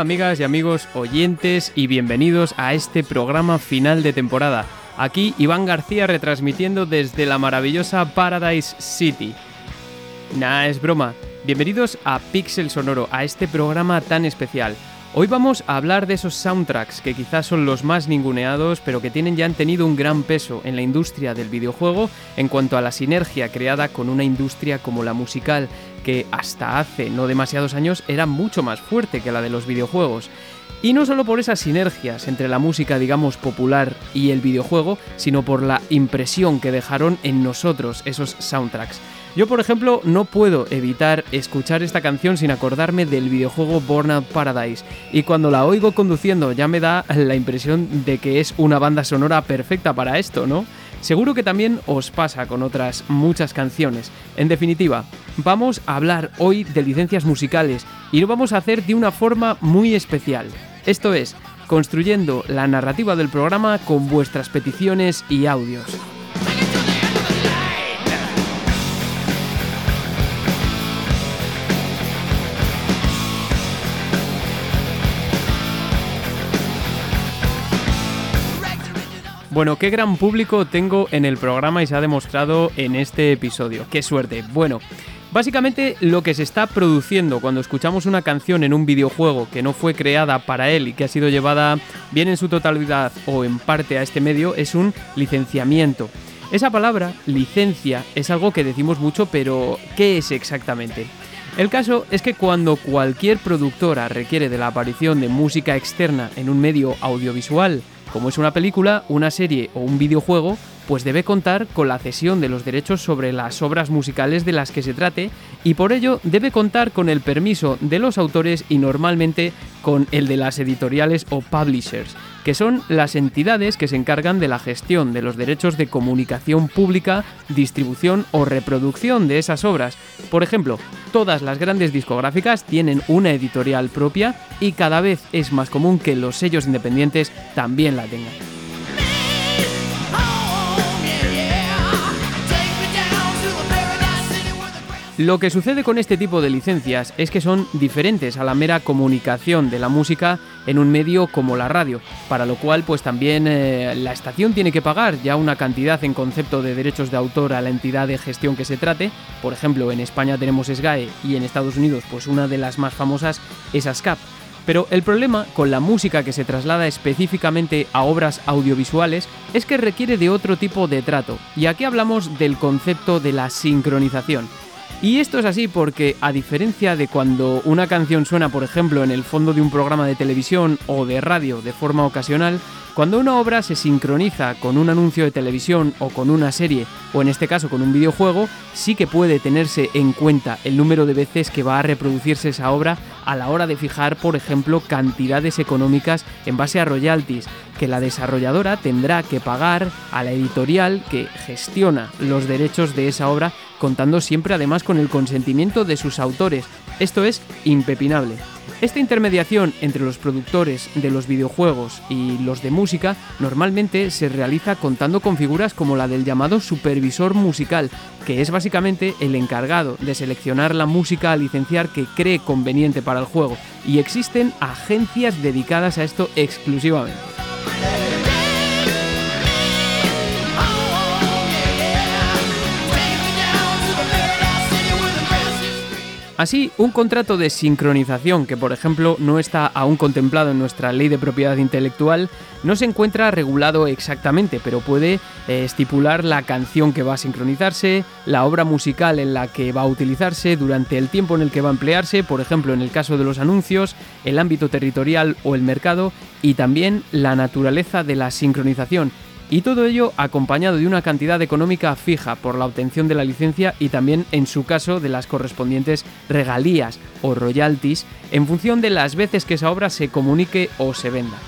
Amigas y amigos oyentes y bienvenidos a este programa final de temporada. Aquí Iván García retransmitiendo desde la maravillosa Paradise City. Nah, es broma. Bienvenidos a Pixel Sonoro, a este programa tan especial. Hoy vamos a hablar de esos soundtracks que quizás son los más ninguneados, pero que tienen ya han tenido un gran peso en la industria del videojuego en cuanto a la sinergia creada con una industria como la musical, que hasta hace no demasiados años era mucho más fuerte que la de los videojuegos. Y no solo por esas sinergias entre la música, digamos, popular y el videojuego, sino por la impresión que dejaron en nosotros esos soundtracks. Yo, por ejemplo, no puedo evitar escuchar esta canción sin acordarme del videojuego Burnout Paradise, y cuando la oigo conduciendo ya me da la impresión de que es una banda sonora perfecta para esto, ¿no? Seguro que también os pasa con otras muchas canciones. En definitiva, vamos a hablar hoy de licencias musicales y lo vamos a hacer de una forma muy especial. Esto es, construyendo la narrativa del programa con vuestras peticiones y audios. Bueno, qué gran público tengo en el programa y se ha demostrado en este episodio. Qué suerte. Bueno, básicamente lo que se está produciendo cuando escuchamos una canción en un videojuego que no fue creada para él y que ha sido llevada bien en su totalidad o en parte a este medio es un licenciamiento. Esa palabra, licencia, es algo que decimos mucho, pero ¿qué es exactamente? El caso es que cuando cualquier productora requiere de la aparición de música externa en un medio audiovisual, como es una película, una serie o un videojuego, pues debe contar con la cesión de los derechos sobre las obras musicales de las que se trate y por ello debe contar con el permiso de los autores y normalmente con el de las editoriales o publishers, que son las entidades que se encargan de la gestión de los derechos de comunicación pública, distribución o reproducción de esas obras. Por ejemplo, todas las grandes discográficas tienen una editorial propia y cada vez es más común que los sellos independientes también la tengan. Lo que sucede con este tipo de licencias es que son diferentes a la mera comunicación de la música en un medio como la radio, para lo cual pues también eh, la estación tiene que pagar ya una cantidad en concepto de derechos de autor a la entidad de gestión que se trate. Por ejemplo, en España tenemos SGAE y en Estados Unidos pues una de las más famosas es ASCAP. Pero el problema con la música que se traslada específicamente a obras audiovisuales es que requiere de otro tipo de trato, y aquí hablamos del concepto de la sincronización. Y esto es así porque, a diferencia de cuando una canción suena, por ejemplo, en el fondo de un programa de televisión o de radio de forma ocasional, cuando una obra se sincroniza con un anuncio de televisión o con una serie, o en este caso con un videojuego, sí que puede tenerse en cuenta el número de veces que va a reproducirse esa obra a la hora de fijar, por ejemplo, cantidades económicas en base a royalties, que la desarrolladora tendrá que pagar a la editorial que gestiona los derechos de esa obra, contando siempre además con el consentimiento de sus autores. Esto es impepinable. Esta intermediación entre los productores de los videojuegos y los de música normalmente se realiza contando con figuras como la del llamado supervisor musical, que es básicamente el encargado de seleccionar la música a licenciar que cree conveniente para el juego, y existen agencias dedicadas a esto exclusivamente. Así, un contrato de sincronización que, por ejemplo, no está aún contemplado en nuestra ley de propiedad intelectual, no se encuentra regulado exactamente, pero puede eh, estipular la canción que va a sincronizarse, la obra musical en la que va a utilizarse, durante el tiempo en el que va a emplearse, por ejemplo, en el caso de los anuncios, el ámbito territorial o el mercado, y también la naturaleza de la sincronización, y todo ello acompañado de una cantidad económica fija por la obtención de la licencia y también en su caso de las correspondientes regalías o royalties en función de las veces que esa obra se comunique o se venda.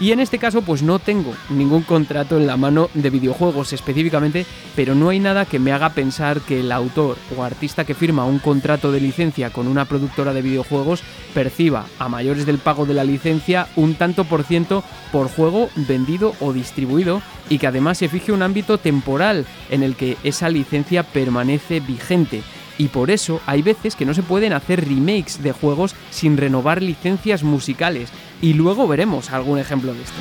Y en este caso pues no tengo ningún contrato en la mano de videojuegos específicamente, pero no hay nada que me haga pensar que el autor o artista que firma un contrato de licencia con una productora de videojuegos perciba a mayores del pago de la licencia un tanto por ciento por juego vendido o distribuido y que además se fije un ámbito temporal en el que esa licencia permanece vigente. Y por eso hay veces que no se pueden hacer remakes de juegos sin renovar licencias musicales, y luego veremos algún ejemplo de esto.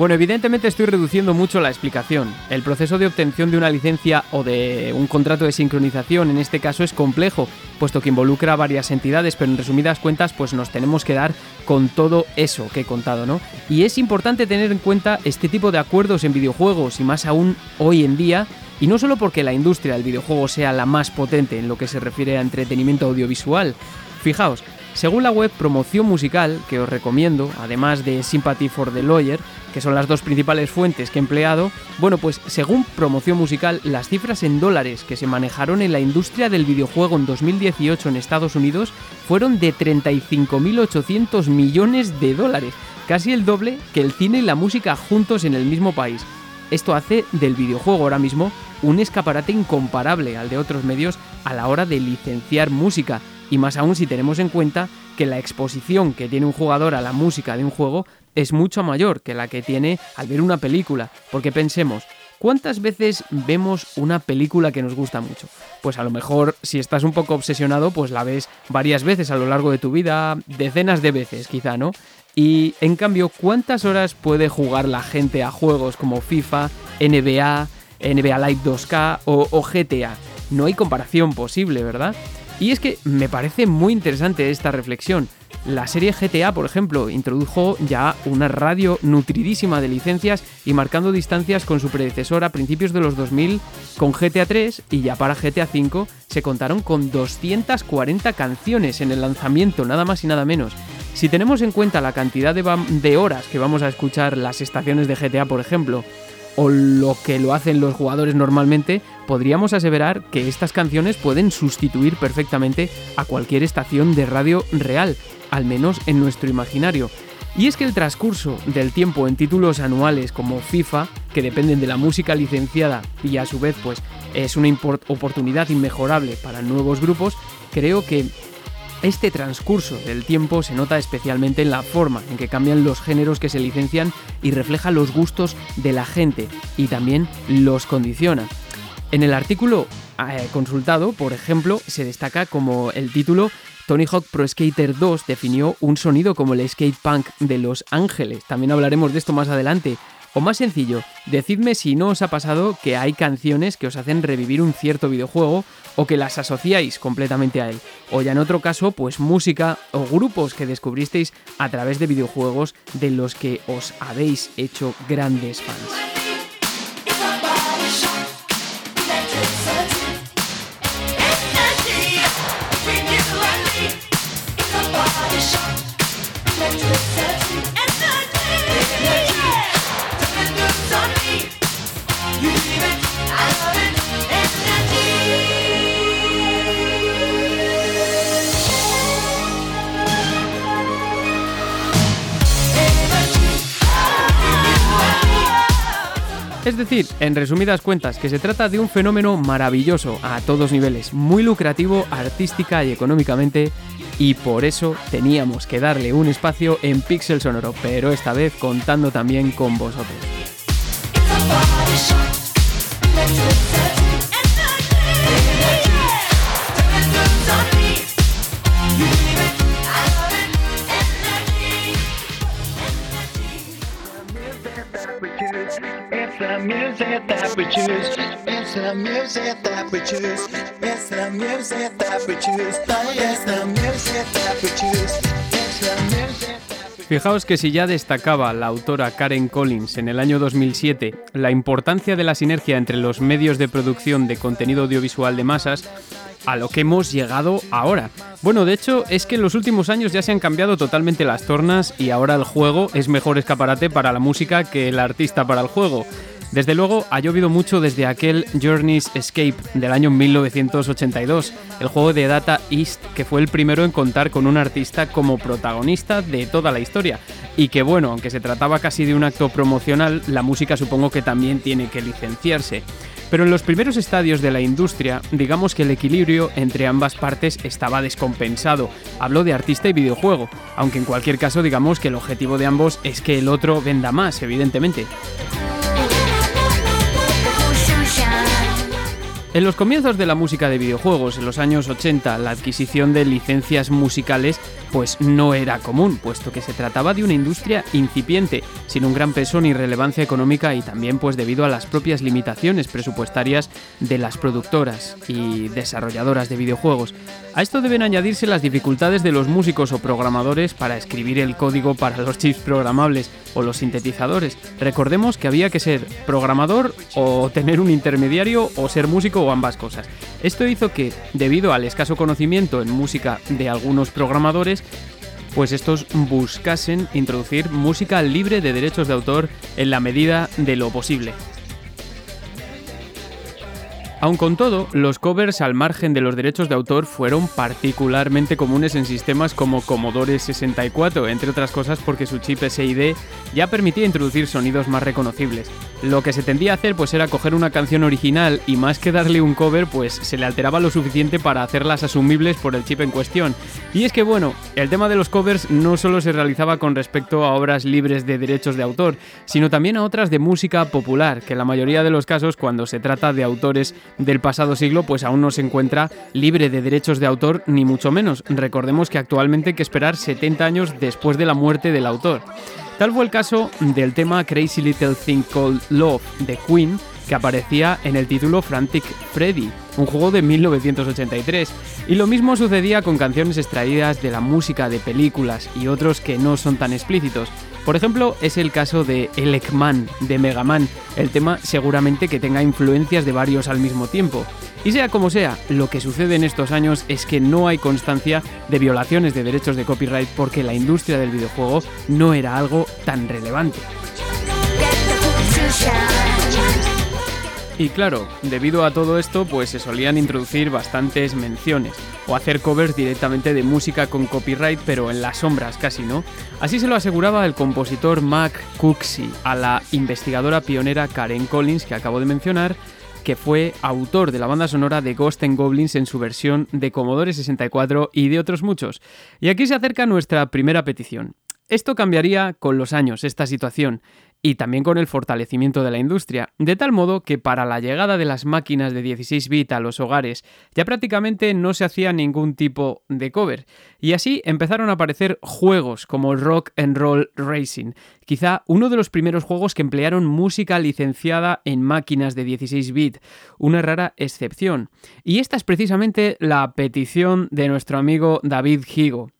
Bueno, evidentemente estoy reduciendo mucho la explicación. El proceso de obtención de una licencia o de un contrato de sincronización en este caso es complejo, puesto que involucra varias entidades, pero en resumidas cuentas pues nos tenemos que dar con todo eso que he contado, ¿no? Y es importante tener en cuenta este tipo de acuerdos en videojuegos y más aún hoy en día, y no solo porque la industria del videojuego sea la más potente en lo que se refiere a entretenimiento audiovisual. Fijaos, según la web Promoción Musical, que os recomiendo, además de Sympathy for the Lawyer, que son las dos principales fuentes que he empleado, bueno, pues según Promoción Musical, las cifras en dólares que se manejaron en la industria del videojuego en 2018 en Estados Unidos fueron de 35.800 millones de dólares, casi el doble que el cine y la música juntos en el mismo país. Esto hace del videojuego ahora mismo un escaparate incomparable al de otros medios a la hora de licenciar música, y más aún si tenemos en cuenta que la exposición que tiene un jugador a la música de un juego es mucho mayor que la que tiene al ver una película, porque pensemos, ¿Cuántas veces vemos una película que nos gusta mucho? Pues a lo mejor si estás un poco obsesionado, pues la ves varias veces a lo largo de tu vida, decenas de veces quizá, ¿no? Y en cambio, ¿cuántas horas puede jugar la gente a juegos como FIFA, NBA, NBA Live 2K o, GTA? No hay comparación posible, ¿verdad? Y es que me parece muy interesante esta reflexión. La serie GTA, por ejemplo, introdujo ya una radio nutridísima de licencias y marcando distancias con su predecesor a principios de los 2000 con GTA 3 y ya para GTA 5 se contaron con 240 canciones en el lanzamiento, nada más y nada menos. Si tenemos en cuenta la cantidad de, horas que vamos a escuchar las estaciones de GTA, por ejemplo, o lo que lo hacen los jugadores normalmente, podríamos aseverar que estas canciones pueden sustituir perfectamente a cualquier estación de radio real, al menos en nuestro imaginario. Y es que el transcurso del tiempo en títulos anuales como FIFA, que dependen de la música licenciada y a su vez pues es una oportunidad inmejorable para nuevos grupos, creo que este transcurso del tiempo se nota especialmente en la forma en que cambian los géneros que se licencian y refleja los gustos de la gente y también los condiciona. En el artículo eh, consultado, por ejemplo, se destaca como el título Tony Hawk Pro Skater 2 definió un sonido como el skate punk de Los Ángeles. También hablaremos de esto más adelante. O más sencillo, decidme si no os ha pasado que hay canciones que os hacen revivir un cierto videojuego o que las asociáis completamente a él. O ya en otro caso, pues música o grupos que descubristeis a través de videojuegos de los que os habéis hecho grandes fans. Decir, en resumidas cuentas, que se trata de un fenómeno maravilloso a todos niveles, muy lucrativo artística y económicamente, y por eso teníamos que darle un espacio en Pixel Sonoro, pero esta vez contando también con vosotros. Fijaos que si ya destacaba la autora Karen Collins en el año 2007 la importancia de la sinergia entre los medios de producción de contenido audiovisual de masas, a lo que hemos llegado ahora. Bueno, de hecho es que en los últimos años ya se han cambiado totalmente las tornas y ahora el juego es mejor escaparate para la música que el artista para el juego. Desde luego ha llovido mucho desde aquel Journey's Escape del año 1982, el juego de Data East que fue el primero en contar con un artista como protagonista de toda la historia. Y que bueno, aunque se trataba casi de un acto promocional, la música supongo que también tiene que licenciarse. Pero en los primeros estadios de la industria, digamos que el equilibrio entre ambas partes estaba descompensado. Hablo de artista y videojuego, aunque en cualquier caso digamos que el objetivo de ambos es que el otro venda más, evidentemente. En los comienzos de la música de videojuegos, en los años 80, la adquisición de licencias musicales pues no era común, puesto que se trataba de una industria incipiente, sin un gran peso ni relevancia económica y también pues debido a las propias limitaciones presupuestarias de las productoras y desarrolladoras de videojuegos. A esto deben añadirse las dificultades de los músicos o programadores para escribir el código para los chips programables o los sintetizadores. Recordemos que había que ser programador o tener un intermediario o ser músico o ambas cosas. Esto hizo que, debido al escaso conocimiento en música de algunos programadores, pues estos buscasen introducir música libre de derechos de autor en la medida de lo posible. Aun con todo, los covers al margen de los derechos de autor fueron particularmente comunes en sistemas como Commodore 64, entre otras cosas porque su chip SID ya permitía introducir sonidos más reconocibles. Lo que se tendía a hacer pues era coger una canción original y más que darle un cover pues se le alteraba lo suficiente para hacerlas asumibles por el chip en cuestión. Y es que bueno, el tema de los covers no solo se realizaba con respecto a obras libres de derechos de autor, sino también a otras de música popular, que en la mayoría de los casos cuando se trata de autores del pasado siglo, pues aún no se encuentra libre de derechos de autor, ni mucho menos. Recordemos que actualmente hay que esperar 70 años después de la muerte del autor. Tal fue el caso del tema Crazy Little Thing Called Love de Queen, que aparecía en el título Frantic Freddy, un juego de 1983. Y lo mismo sucedía con canciones extraídas de la música de películas y otros que no son tan explícitos. Por ejemplo, es el caso de Elecman de Mega Man, el tema seguramente que tenga influencias de varios al mismo tiempo. Y sea como sea, lo que sucede en estos años es que no hay constancia de violaciones de derechos de copyright porque la industria del videojuego no era algo tan relevante. Y claro, debido a todo esto, pues se solían introducir bastantes menciones, o hacer covers directamente de música con copyright, pero en las sombras casi, ¿no? Así se lo aseguraba el compositor Mac Cooksey a la investigadora pionera Karen Collins que acabo de mencionar, que fue autor de la banda sonora de Ghost and Goblins en su versión de Commodore 64 y de otros muchos. Y aquí se acerca nuestra primera petición. Esto cambiaría con los años, esta situación, y también con el fortalecimiento de la industria, de tal modo que para la llegada de las máquinas de 16 bits a los hogares ya prácticamente no se hacía ningún tipo de cover, y así empezaron a aparecer juegos como Rock and Roll Racing, quizá uno de los primeros juegos que emplearon música licenciada en máquinas de 16 bits, una rara excepción. Y esta es precisamente la petición de nuestro amigo David Higo.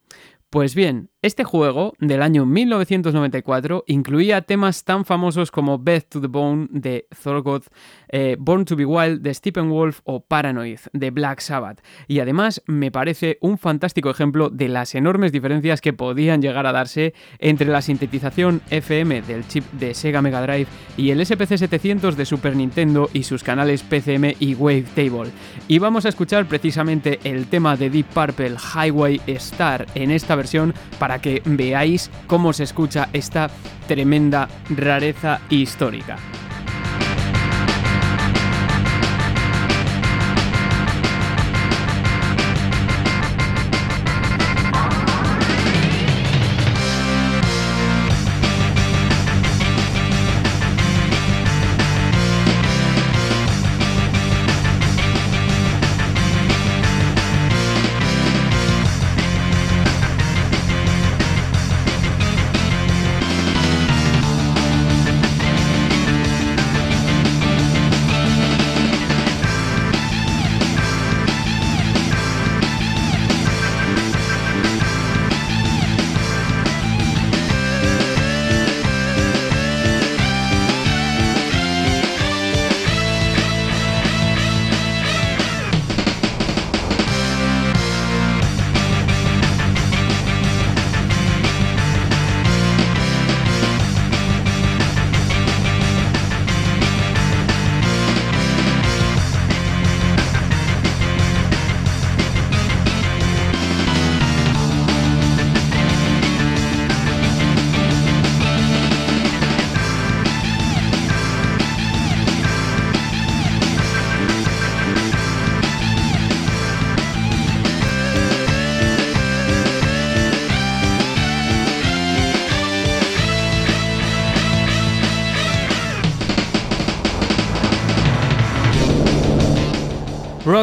Pues bien, este juego, del año 1994, incluía temas tan famosos como Beth to the Bone de Thorgoth, eh, Born to be Wild de Steppenwolf o Paranoid de Black Sabbath. Y además me parece un fantástico ejemplo de las enormes diferencias que podían llegar a darse entre la sintetización FM del chip de Sega Mega Drive y el SPC 700 de Super Nintendo y sus canales PCM y Wavetable. Y vamos a escuchar precisamente el tema de Deep Purple Highway Star en esta versión para para que veáis cómo se escucha esta tremenda rareza histórica.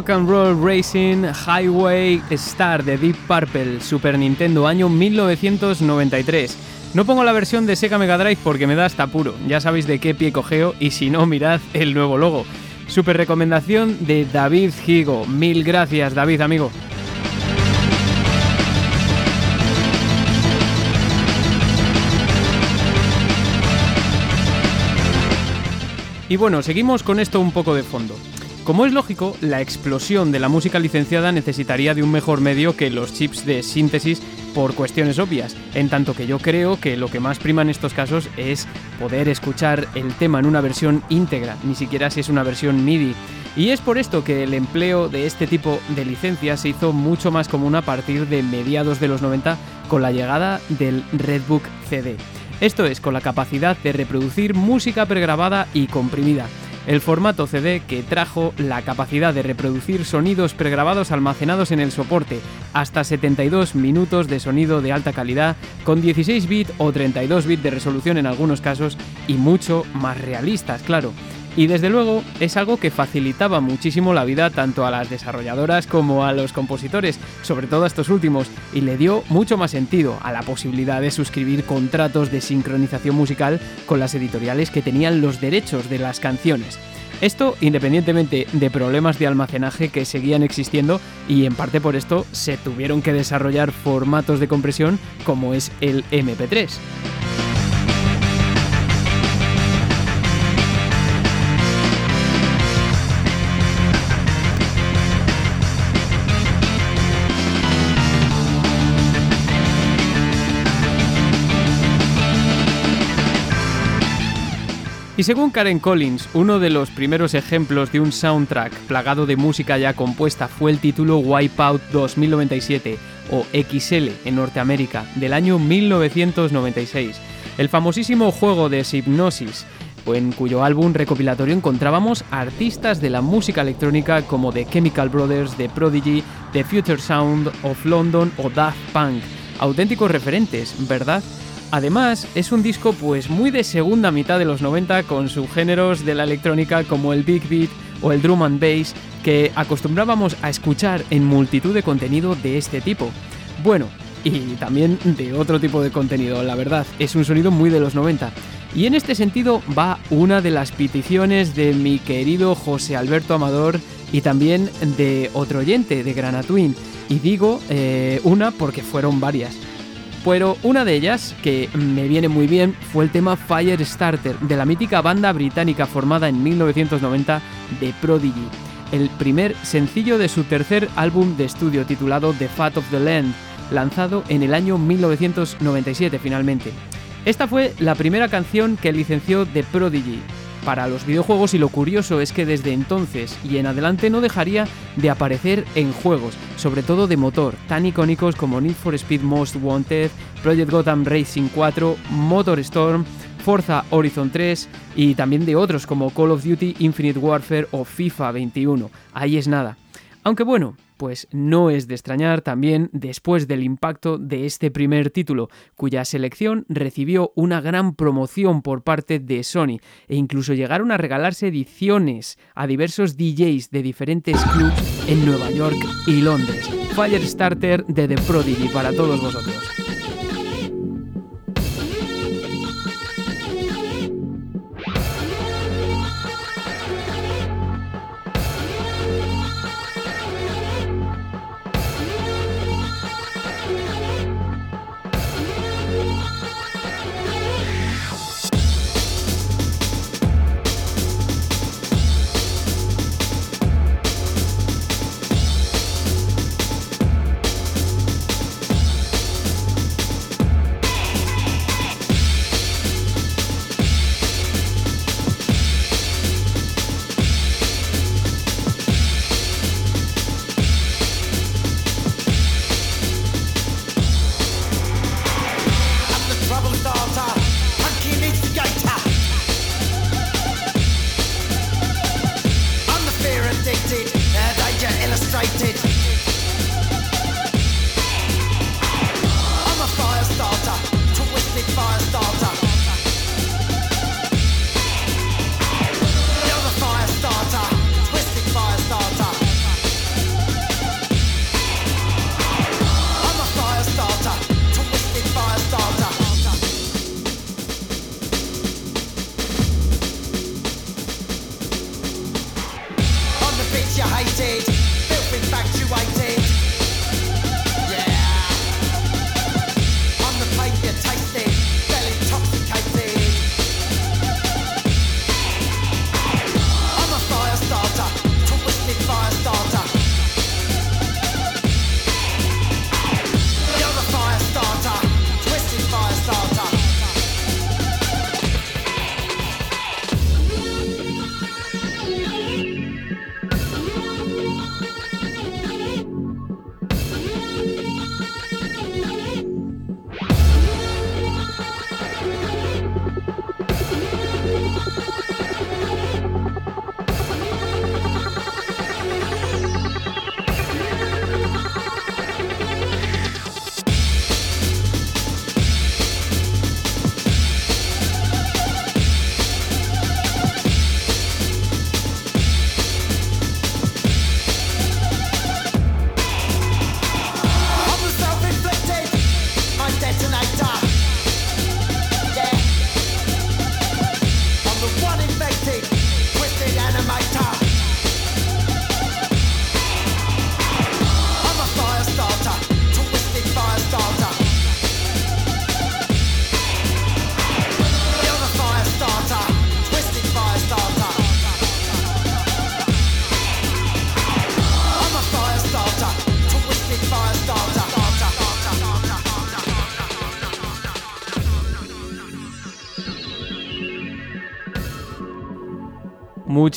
And Roll Racing Highway Star de Deep Purple, Super Nintendo, año 1993. No pongo la versión de Sega Mega Drive porque me da hasta puro, ya sabéis de qué pie cogeo y si no, mirad el nuevo logo. Super recomendación de David Higo. Mil gracias, David, amigo. Y bueno, seguimos con esto un poco de fondo. Como es lógico, la explosión de la música licenciada necesitaría de un mejor medio que los chips de síntesis por cuestiones obvias, en tanto que yo creo que lo que más prima en estos casos es poder escuchar el tema en una versión íntegra, ni siquiera si es una versión MIDI. Y es por esto que el empleo de este tipo de licencias se hizo mucho más común a partir de mediados de los 90 con la llegada del Redbook CD. Esto es, con la capacidad de reproducir música pregrabada y comprimida el formato CD que trajo la capacidad de reproducir sonidos pregrabados almacenados en el soporte, hasta 72 minutos de sonido de alta calidad, con 16 bits o 32 bits de resolución en algunos casos y mucho más realistas, claro. Y desde luego es algo que facilitaba muchísimo la vida tanto a las desarrolladoras como a los compositores, sobre todo a estos últimos, y le dio mucho más sentido a la posibilidad de suscribir contratos de sincronización musical con las editoriales que tenían los derechos de las canciones. Esto independientemente de problemas de almacenaje que seguían existiendo y en parte por esto se tuvieron que desarrollar formatos de compresión como es el MP3. Y según Karen Collins, uno de los primeros ejemplos de un soundtrack plagado de música ya compuesta fue el título Wipeout 2097 o XL en Norteamérica del año 1996, el famosísimo juego de Hypnosis, en cuyo álbum recopilatorio encontrábamos artistas de la música electrónica como The Chemical Brothers, The Prodigy, The Future Sound of London o Daft Punk, auténticos referentes, ¿verdad? Además, es un disco pues muy de segunda mitad de los 90 con subgéneros de la electrónica como el big beat o el drum and bass que acostumbrábamos a escuchar en multitud de contenido de este tipo. Bueno, y también de otro tipo de contenido, la verdad, es un sonido muy de los 90. Y en este sentido va una de las peticiones de mi querido José Alberto Amador y también de otro oyente de Granatwin. Y digo eh, una porque fueron varias. Pero una de ellas, que me viene muy bien, fue el tema Firestarter, de la mítica banda británica formada en 1990 de Prodigy, el primer sencillo de su tercer álbum de estudio titulado The Fat of the Land, lanzado en el año 1997 finalmente. Esta fue la primera canción que licenció The Prodigy, para los videojuegos y lo curioso es que desde entonces y en adelante no dejaría de aparecer en juegos, sobre todo de motor, tan icónicos como Need for Speed Most Wanted, Project Gotham Racing 4, Motor Storm, Forza Horizon 3 y también de otros como Call of Duty Infinite Warfare o FIFA 21. Ahí es nada. Aunque bueno, pues no es de extrañar también después del impacto de este primer título, cuya selección recibió una gran promoción por parte de Sony e incluso llegaron a regalarse ediciones a diversos DJs de diferentes clubs en Nueva York y Londres. Firestarter de The Prodigy para todos vosotros.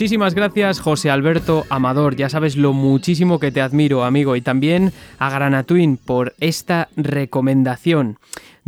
Muchísimas gracias José Alberto Amador, ya sabes lo muchísimo que te admiro amigo y también a Granatwin por esta recomendación.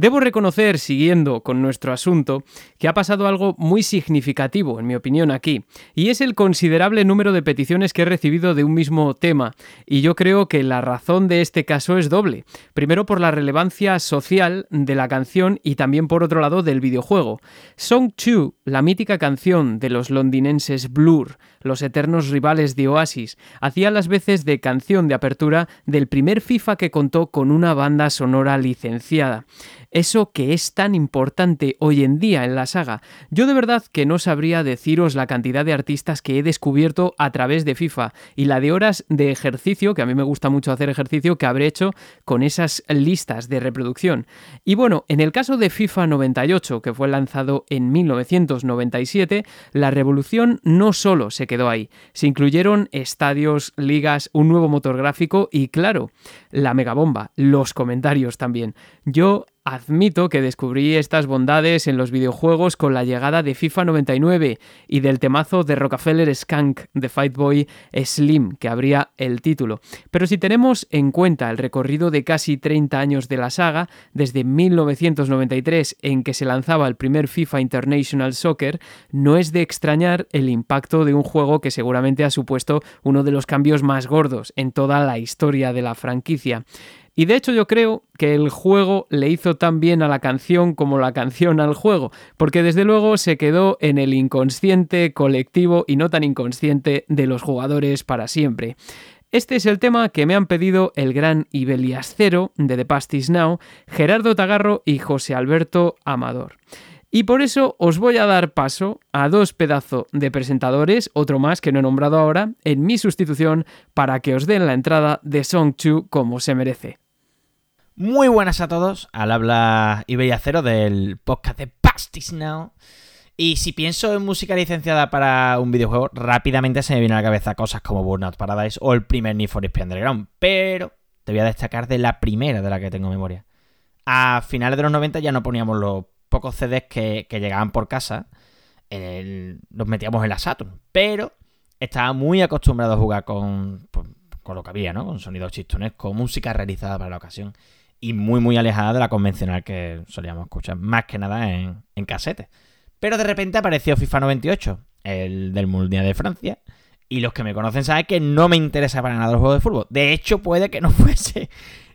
Debo reconocer, siguiendo con nuestro asunto, que ha pasado algo muy significativo, en mi opinión, aquí, y es el considerable número de peticiones que he recibido de un mismo tema, y yo creo que la razón de este caso es doble. Primero por la relevancia social de la canción y también por otro lado del videojuego. Song 2, la mítica canción de los londinenses Blur, los eternos rivales de Oasis, hacía las veces de canción de apertura del primer FIFA que contó con una banda sonora licenciada eso que es tan importante hoy en día en la saga. Yo de verdad que no sabría deciros la cantidad de artistas que he descubierto a través de FIFA y la de horas de ejercicio, que a mí me gusta mucho hacer ejercicio, que habré hecho con esas listas de reproducción. Y bueno, en el caso de FIFA 98, que fue lanzado en 1997, la revolución no solo se quedó ahí, se incluyeron estadios, ligas, un nuevo motor gráfico y claro, la megabomba, los comentarios también. Yo Admito que descubrí estas bondades en los videojuegos con la llegada de FIFA 99 y del temazo de Rockefeller Skunk de Fightboy Slim, que abría el título. Pero si tenemos en cuenta el recorrido de casi 30 años de la saga, desde 1993 en que se lanzaba el primer FIFA International Soccer, no es de extrañar el impacto de un juego que seguramente ha supuesto uno de los cambios más gordos en toda la historia de la franquicia. Y de hecho yo creo que el juego le hizo tan bien a la canción como la canción al juego, porque desde luego se quedó en el inconsciente colectivo y no tan inconsciente de los jugadores para siempre. Este es el tema que me han pedido el gran Ibelias Cero de The Past Is Now, Gerardo Tagarro y José Alberto Amador. Y por eso os voy a dar paso a dos pedazos de presentadores, otro más que no he nombrado ahora, en mi sustitución para que os den la entrada de Song Chu como se merece. Muy buenas a todos, al habla Iberia Cero del podcast de Pastis Now. Y si pienso en música licenciada para un videojuego, rápidamente se me viene a la cabeza cosas como Burnout Paradise o el primer Need for Speed Underground. Pero te voy a destacar de la primera de la que tengo memoria. A finales de los 90 ya no poníamos los pocos CDs que, llegaban por casa. los metíamos en la Saturn. Pero estaba muy acostumbrado a jugar con, pues, con lo que había, ¿no? Con sonidos chistones, con música realizada para la ocasión y muy, muy alejada de la convencional que solíamos escuchar, más que nada en, en casete. Pero de repente apareció FIFA 98, el del Mundial de Francia, y los que me conocen saben que no me interesa para nada el juego de fútbol. De hecho, puede que no fuese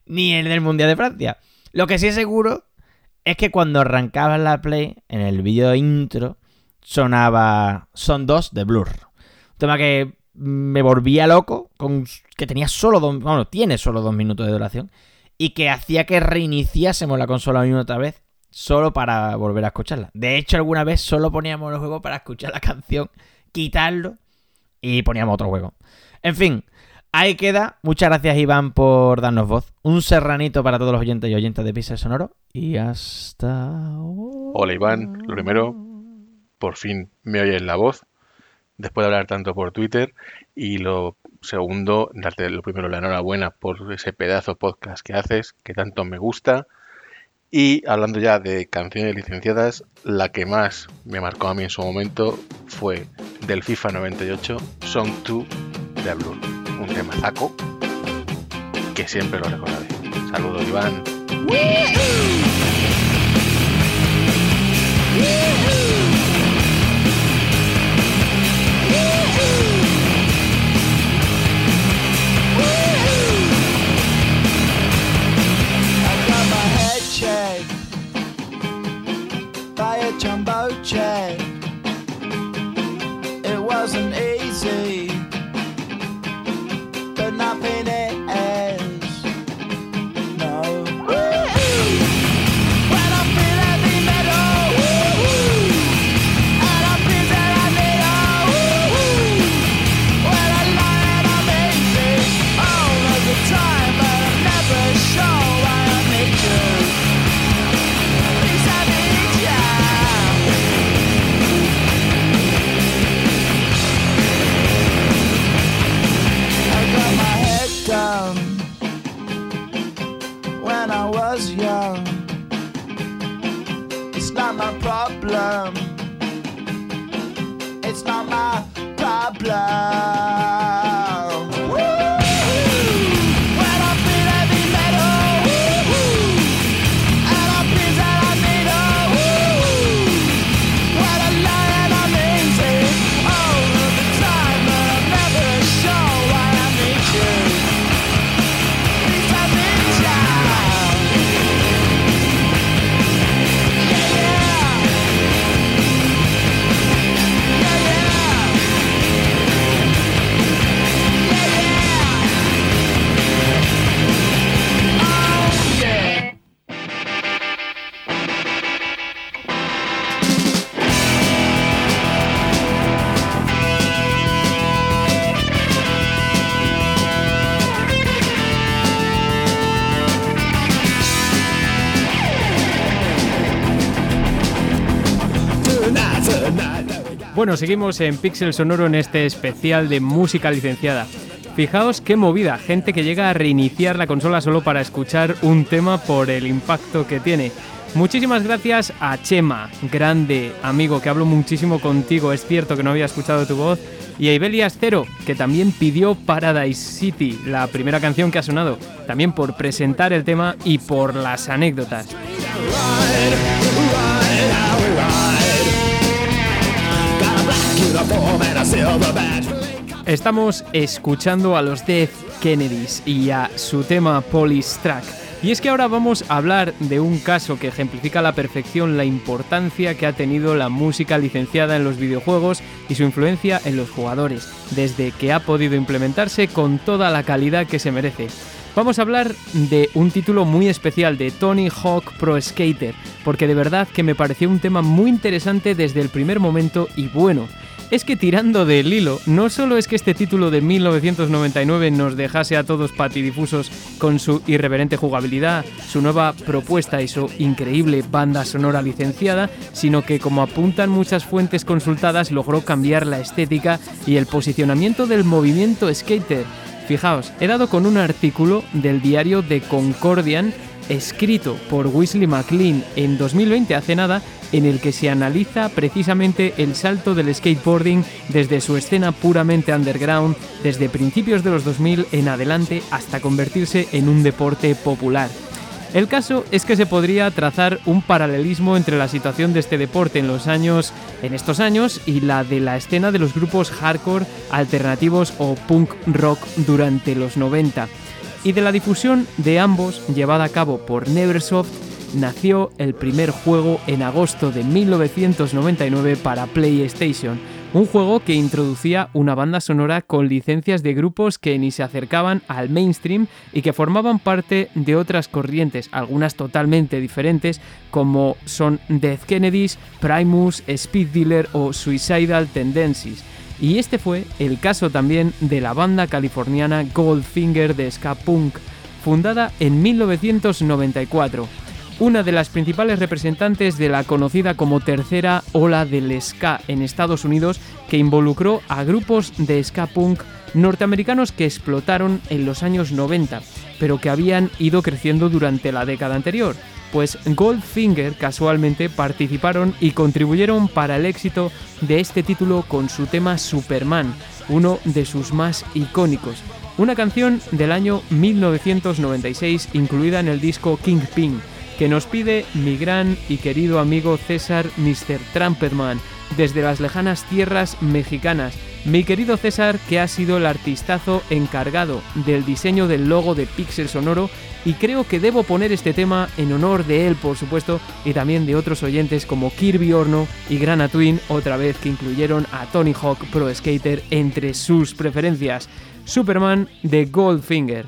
ni el del Mundial de Francia. Lo que sí es seguro es que cuando arrancaba la play, en el vídeo intro, sonaba Son 2 de Blur. Un tema que me volvía loco, que tenía solo dos, bueno, tiene solo dos minutos de duración y que hacía que reiniciásemos la consola una y otra vez solo para volver a escucharla. De hecho, alguna vez solo poníamos el juego para escuchar la canción, quitarlo y poníamos otro juego. En fin, ahí queda. Muchas gracias, Iván, por darnos voz. Un serranito para todos los oyentes y oyentes de Pixel Sonoro. Y hasta. Hola, Iván. Lo primero, por fin me oyes la voz. Después de hablar tanto por Twitter. Y lo Segundo, darte lo primero la enhorabuena por ese pedazo podcast que haces, que tanto me gusta. Y hablando ya de canciones licenciadas, la que más me marcó a mí en su momento fue del FIFA 98, Song 2 de Blur. Un tema zaco que siempre lo recordaré. Saludos, Iván. Bueno, seguimos en Pixel Sonoro en este especial de música licenciada. Fijaos qué movida, gente que llega a reiniciar la consola solo para escuchar un tema por el impacto que tiene. Muchísimas gracias a Chema, grande amigo, que hablo muchísimo contigo, es cierto que no había escuchado tu voz, y a Ibelias Cero, que también pidió Paradise City, la primera canción que ha sonado, también por presentar el tema y por las anécdotas. Estamos escuchando a los Death Kennedys y a su tema Police Track. Y es que ahora vamos a hablar de un caso que ejemplifica a la perfección la importancia que ha tenido la música licenciada en los videojuegos y su influencia en los jugadores, desde que ha podido implementarse con toda la calidad que se merece. Vamos a hablar de un título muy especial de Tony Hawk Pro Skater, porque de verdad que me pareció un tema muy interesante desde el primer momento y bueno es que tirando del hilo, no solo es que este título de 1999 nos dejase a todos patidifusos con su irreverente jugabilidad, su nueva propuesta y su increíble banda sonora licenciada, sino que como apuntan muchas fuentes consultadas logró cambiar la estética y el posicionamiento del movimiento skater. Fijaos, he dado con un artículo del diario The Concordian escrito por Wesley McLean en 2020 hace nada en el que se analiza precisamente el salto del skateboarding desde su escena puramente underground, desde principios de los 2000 en adelante hasta convertirse en un deporte popular. El caso es que se podría trazar un paralelismo entre la situación de este deporte en los años en estos años y la de la escena de los grupos hardcore alternativos o punk rock durante los 90. Y de la difusión de ambos llevada a cabo por Neversoft nació el primer juego en agosto de 1999 para PlayStation, un juego que introducía una banda sonora con licencias de grupos que ni se acercaban al mainstream y que formaban parte de otras corrientes, algunas totalmente diferentes, como son Death Kennedys, Primus, Speed Dealer o Suicidal Tendencies. Y este fue el caso también de la banda californiana Goldfinger de ska punk, fundada en 1994 una de las principales representantes de la conocida como tercera ola del ska en Estados Unidos, que involucró a grupos de ska punk norteamericanos que explotaron en los años 90, pero que habían ido creciendo durante la década anterior. Pues Goldfinger casualmente participaron y contribuyeron para el éxito de este título con su tema Superman, uno de sus más icónicos. Una canción del año 1996 incluida en el disco Kingpin que nos pide mi gran y querido amigo César Mr. Trumpetman desde las lejanas tierras mexicanas. Mi querido César, que ha sido el artistazo encargado del diseño del logo de Pixel Sonoro, y creo que debo poner este tema en honor de él, por supuesto, y también de otros oyentes como Kirby Horno y Grana Twin, otra vez que incluyeron a Tony Hawk Pro Skater entre sus preferencias. Superman de Goldfinger.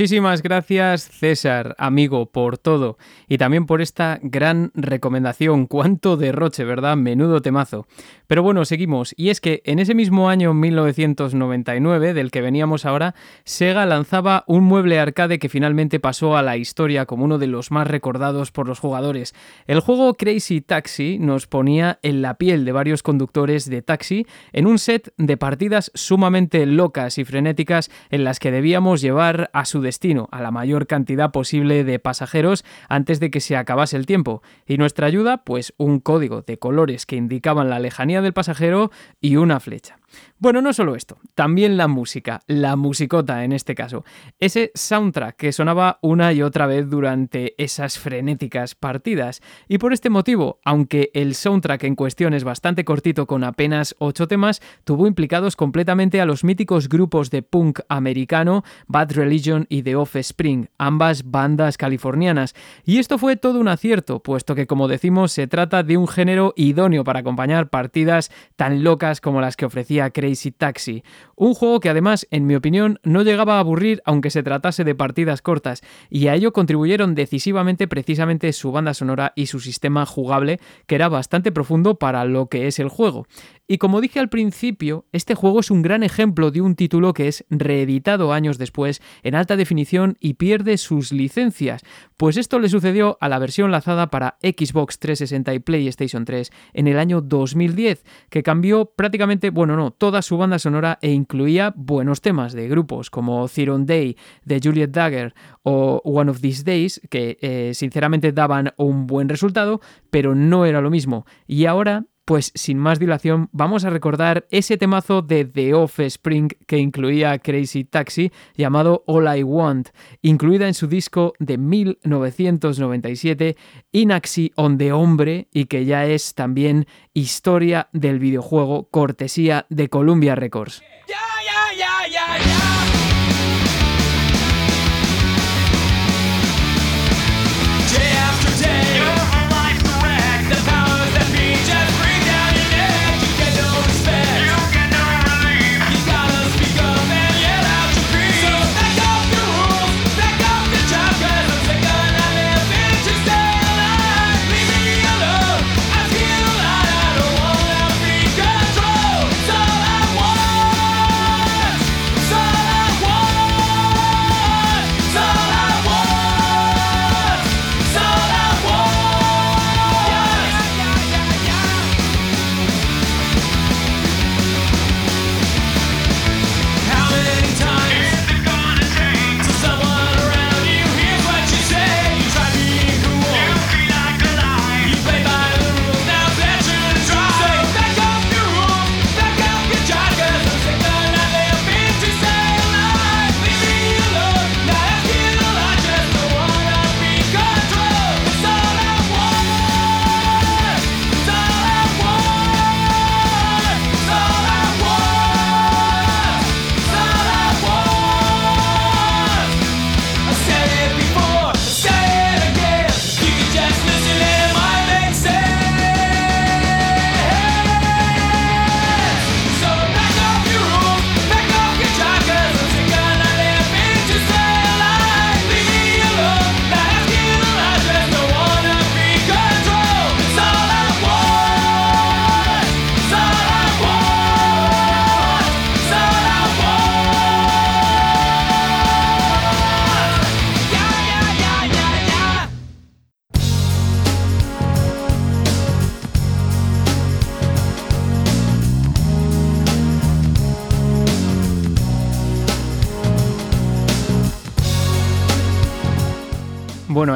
Muchísimas gracias César, amigo, por todo y también por esta gran recomendación. Cuánto derroche, ¿verdad? Menudo temazo. Pero bueno, seguimos. Y es que en ese mismo año 1999, del que veníamos ahora, Sega lanzaba un mueble arcade que finalmente pasó a la historia como uno de los más recordados por los jugadores. El juego Crazy Taxi nos ponía en la piel de varios conductores de taxi en un set de partidas sumamente locas y frenéticas en las que debíamos llevar a su destino, a la mayor cantidad posible de pasajeros antes de que se acabase el tiempo. Y nuestra ayuda, pues un código de colores que indicaban la lejanía del pasajero y una flecha. Bueno, no solo esto, también la música, la musicota en este caso. Ese soundtrack que sonaba una y otra vez durante esas frenéticas partidas. Y por este motivo, aunque el soundtrack en cuestión es bastante cortito con apenas 8 temas, tuvo implicados completamente a los míticos grupos de punk americano Bad Religion y The Offspring, ambas bandas californianas. Y esto fue todo un acierto, puesto que como decimos se trata de un género idóneo para acompañar partidas tan locas como las que ofrecía Crazy Taxi, un juego que además, en mi opinión, no llegaba a aburrir aunque se tratase de partidas cortas, y a ello contribuyeron decisivamente precisamente su banda sonora y su sistema jugable, que era bastante profundo para lo que es el juego. Y como dije al principio, este juego es un gran ejemplo de un título que es reeditado años después en alta definición y pierde sus licencias, pues esto le sucedió a la versión lanzada para Xbox 360 y PlayStation 3 en el año 2010, que cambió prácticamente, bueno, no, toda su banda sonora e incluía buenos temas de grupos como Theron Day, de Juliet Dagger o One of These Days, que eh, sinceramente daban un buen resultado, pero no era lo mismo. Y ahora pues sin más dilación, vamos a recordar ese temazo de The Offspring que incluía Crazy Taxi llamado All I Want, incluida en su disco de 1997, Inaxi on the Hombre, y que ya es también historia del videojuego cortesía de Columbia Records.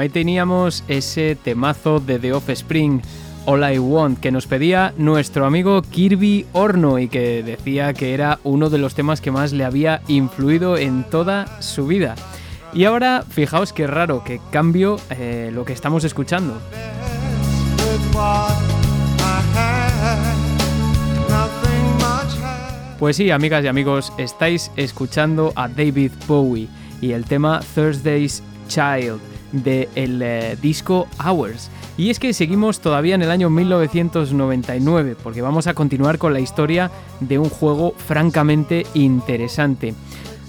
Ahí teníamos ese temazo de The Offspring, All I Want, que nos pedía nuestro amigo Kirby Horno y que decía que era uno de los temas que más le había influido en toda su vida. Y ahora, fijaos qué raro que cambio eh, lo que estamos escuchando. Pues sí, amigas y amigos, estáis escuchando a David Bowie y el tema Thursday's Child del eh, disco Hours. Y es que seguimos todavía en el año 1999, porque vamos a continuar con la historia de un juego francamente interesante.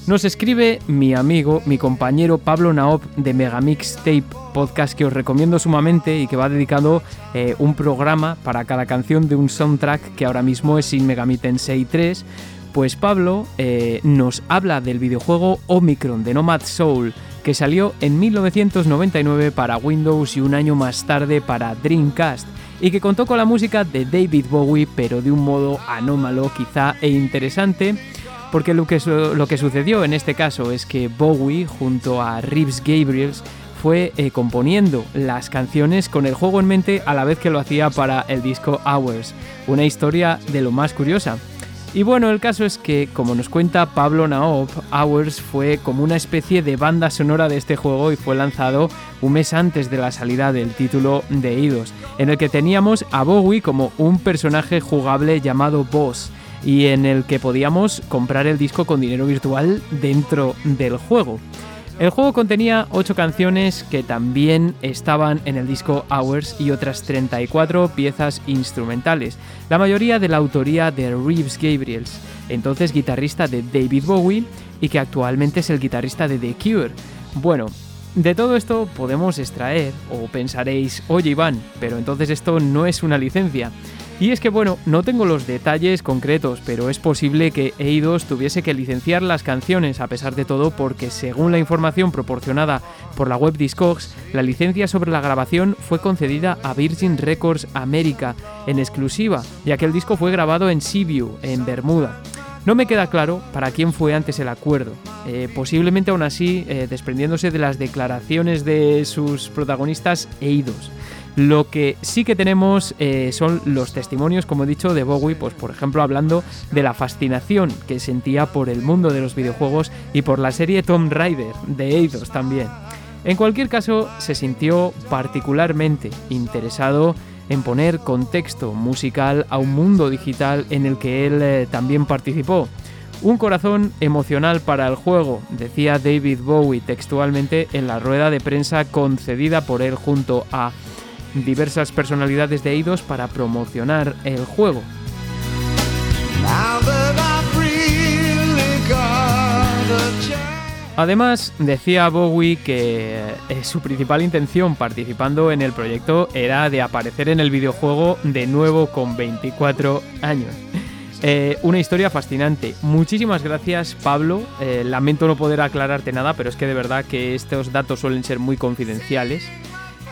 Nos escribe mi amigo, mi compañero Pablo Naop de Megamix Tape podcast que os recomiendo sumamente y que va dedicado eh, un programa para cada canción de un soundtrack que ahora mismo es Sin Megami Tensei 3. Pues Pablo eh, nos habla del videojuego Omicron de Nomad Soul, que salió en 1999 para Windows y un año más tarde para Dreamcast, y que contó con la música de David Bowie, pero de un modo anómalo quizá e interesante porque lo que, sucedió en este caso es que Bowie, junto a Reeves Gabriels, fue eh, componiendo las canciones con el juego en mente a la vez que lo hacía para el disco Hours, una historia de lo más curiosa. Y bueno, el caso es que, como nos cuenta Pablo Naop, Hours fue como una especie de banda sonora de este juego y fue lanzado un mes antes de la salida del título de Eidos, en el que teníamos a Bowie como un personaje jugable llamado Boss y en el que podíamos comprar el disco con dinero virtual dentro del juego. El juego contenía 8 canciones que también estaban en el disco Hours y otras 34 piezas instrumentales, la mayoría de la autoría de Reeves Gabriels, entonces guitarrista de David Bowie y que actualmente es el guitarrista de The Cure. Bueno, de todo esto podemos extraer, o pensaréis, oye Iván, pero entonces esto no es una licencia. Y es que bueno, no tengo los detalles concretos, pero es posible que Eidos tuviese que licenciar las canciones a pesar de todo porque según la información proporcionada por la web Discogs, la licencia sobre la grabación fue concedida a Virgin Records América en exclusiva, ya que el disco fue grabado en Seaview, en Bermuda. No me queda claro para quién fue antes el acuerdo. Eh, posiblemente aún así, eh, desprendiéndose de las declaraciones de sus protagonistas, Eidos. Lo que sí que tenemos eh, son los testimonios, como he dicho, de Bowie, pues por ejemplo hablando de la fascinación que sentía por el mundo de los videojuegos y por la serie Tomb Raider de Eidos también. En cualquier caso, se sintió particularmente interesado en poner contexto musical a un mundo digital en el que él eh, también participó. Un corazón emocional para el juego, decía David Bowie textualmente en la rueda de prensa concedida por él junto a diversas personalidades de Eidos para promocionar el juego. Además, decía Bowie que eh, su principal intención participando en el proyecto era de aparecer en el videojuego de nuevo con 24 años. Eh, una historia fascinante. Muchísimas gracias, Pablo. Eh, lamento no poder aclararte nada, pero es que de verdad que estos datos suelen ser muy confidenciales.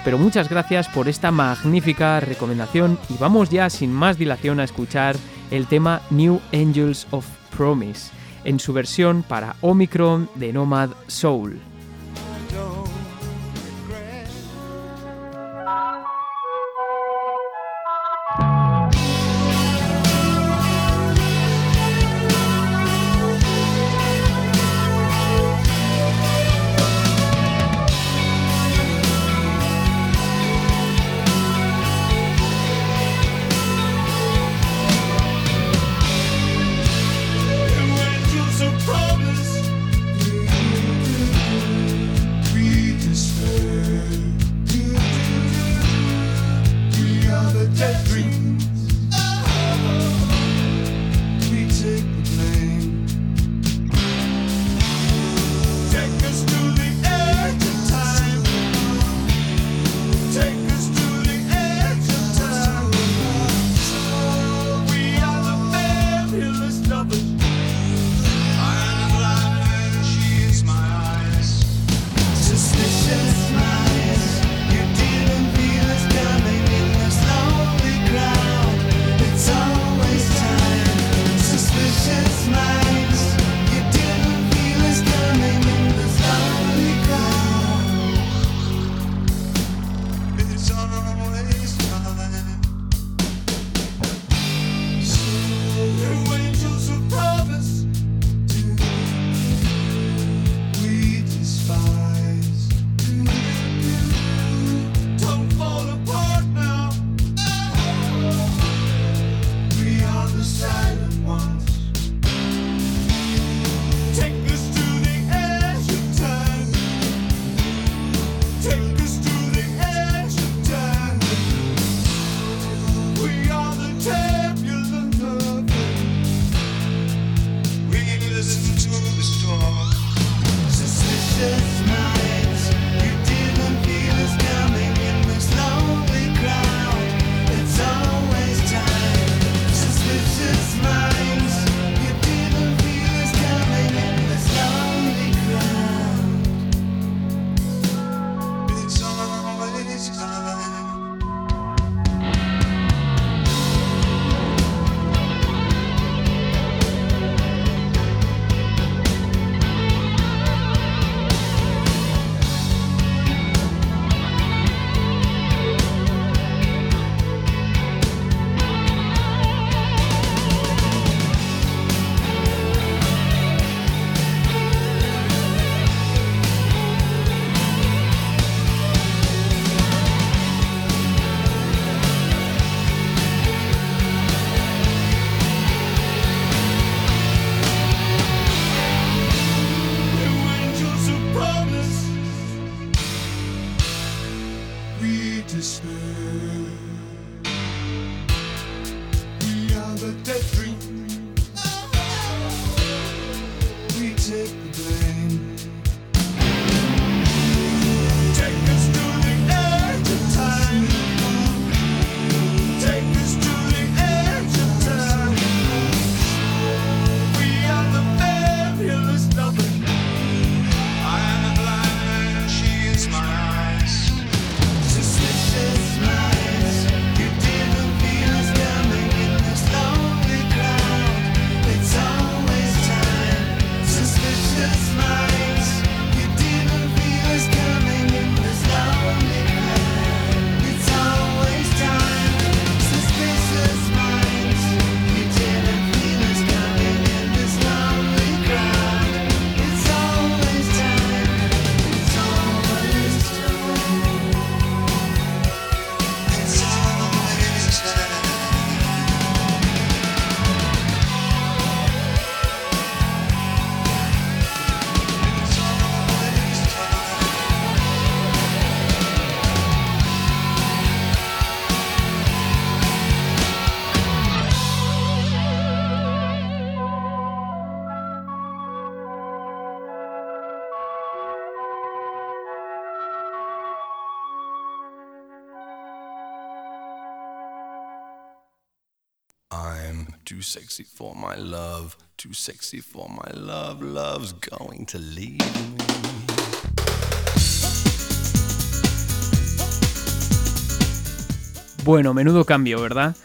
Pero muchas gracias por esta magnífica recomendación y vamos ya sin más dilación a escuchar el tema New Angels of Promise en su versión para Omicron de Nomad Soul. Too sexy for my love, too sexy for my love, love's going to leave me. Bueno, menudo cambio, ¿verdad?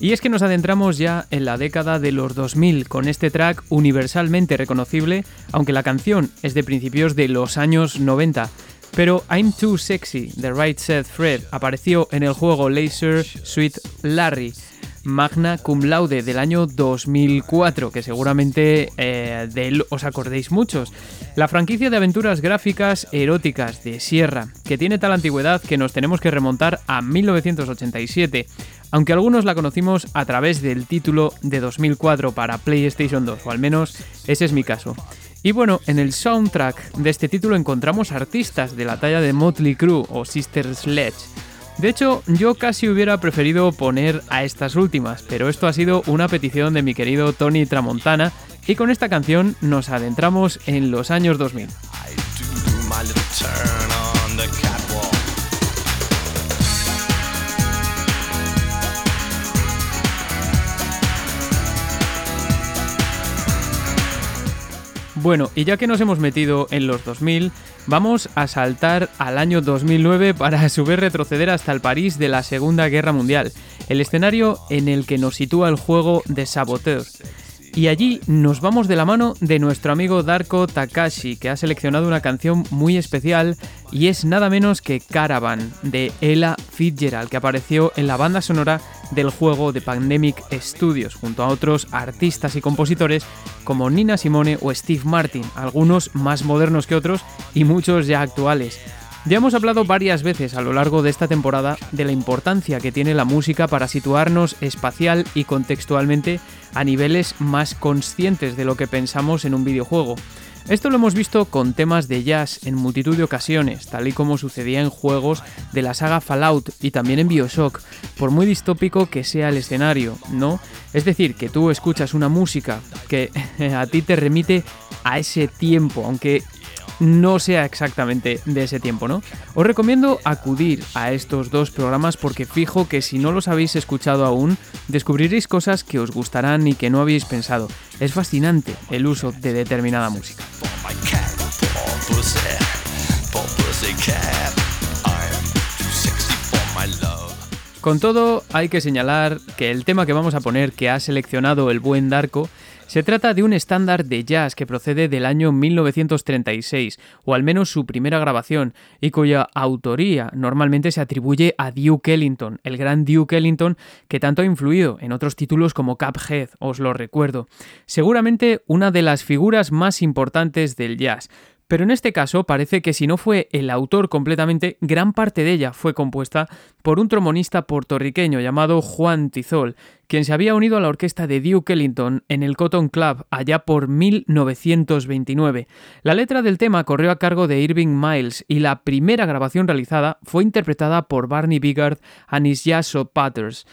Y es que nos adentramos ya en la década de los 2000 con este track universalmente reconocible, aunque la canción es de principios de los años 90. Pero I'm Too Sexy de Right Said Fred apareció en el juego Laser Sweet Larry, magna cum laude del año 2004, que seguramente eh, de él os acordéis muchos. La franquicia de aventuras gráficas eróticas de Sierra, que tiene tal antigüedad que nos tenemos que remontar a 1987, aunque algunos la conocimos a través del título de 2004 para PlayStation 2, o al menos ese es mi caso. Y bueno, en el soundtrack de este título encontramos artistas de la talla de Motley Crue o Sister Sledge de hecho, yo casi hubiera preferido poner a estas últimas, pero esto ha sido una petición de mi querido Tony Tramontana y con esta canción nos adentramos en los años 2000. Bueno, y ya que nos hemos metido en los 2000, vamos a saltar al año 2009 para a su vez retroceder hasta el París de la Segunda Guerra Mundial, el escenario en el que nos sitúa el juego de Saboteur. Y allí nos vamos de la mano de nuestro amigo Darko Takashi, que ha seleccionado una canción muy especial y es nada menos que Caravan de Ella Fitzgerald, que apareció en la banda sonora del juego de Pandemic Studios, junto a otros artistas y compositores como Nina Simone o Steve Martin, algunos más modernos que otros y muchos ya actuales. Ya hemos hablado varias veces a lo largo de esta temporada de la importancia que tiene la música para situarnos espacial y contextualmente a niveles más conscientes de lo que pensamos en un videojuego. Esto lo hemos visto con temas de jazz en multitud de ocasiones, tal y como sucedía en juegos de la saga Fallout y también en Bioshock, por muy distópico que sea el escenario, ¿no? Es decir, que tú escuchas una música que a ti te remite a ese tiempo, aunque no sea exactamente de ese tiempo, ¿no? Os recomiendo acudir a estos dos programas porque fijo que si no los habéis escuchado aún, descubriréis cosas que os gustarán y que no habéis pensado. Es fascinante el uso de determinada música. Con todo, hay que señalar que el tema que vamos a poner que ha seleccionado el buen Darko se trata de un estándar de jazz que procede del año 1936, o al menos su primera grabación, y cuya autoría normalmente se atribuye a Duke Ellington, el gran Duke Ellington que tanto ha influido en otros títulos como Cuphead, os lo recuerdo. Seguramente una de las figuras más importantes del jazz, pero en este caso parece que si no fue el autor completamente, gran parte de ella fue compuesta por un trombonista puertorriqueño llamado Juan Tizol, quien se había unido a la orquesta de Duke Ellington en el Cotton Club allá por 1929. La letra del tema corrió a cargo de Irving Miles y la primera grabación realizada fue interpretada por Barney Bigard y Nisyaso Patters.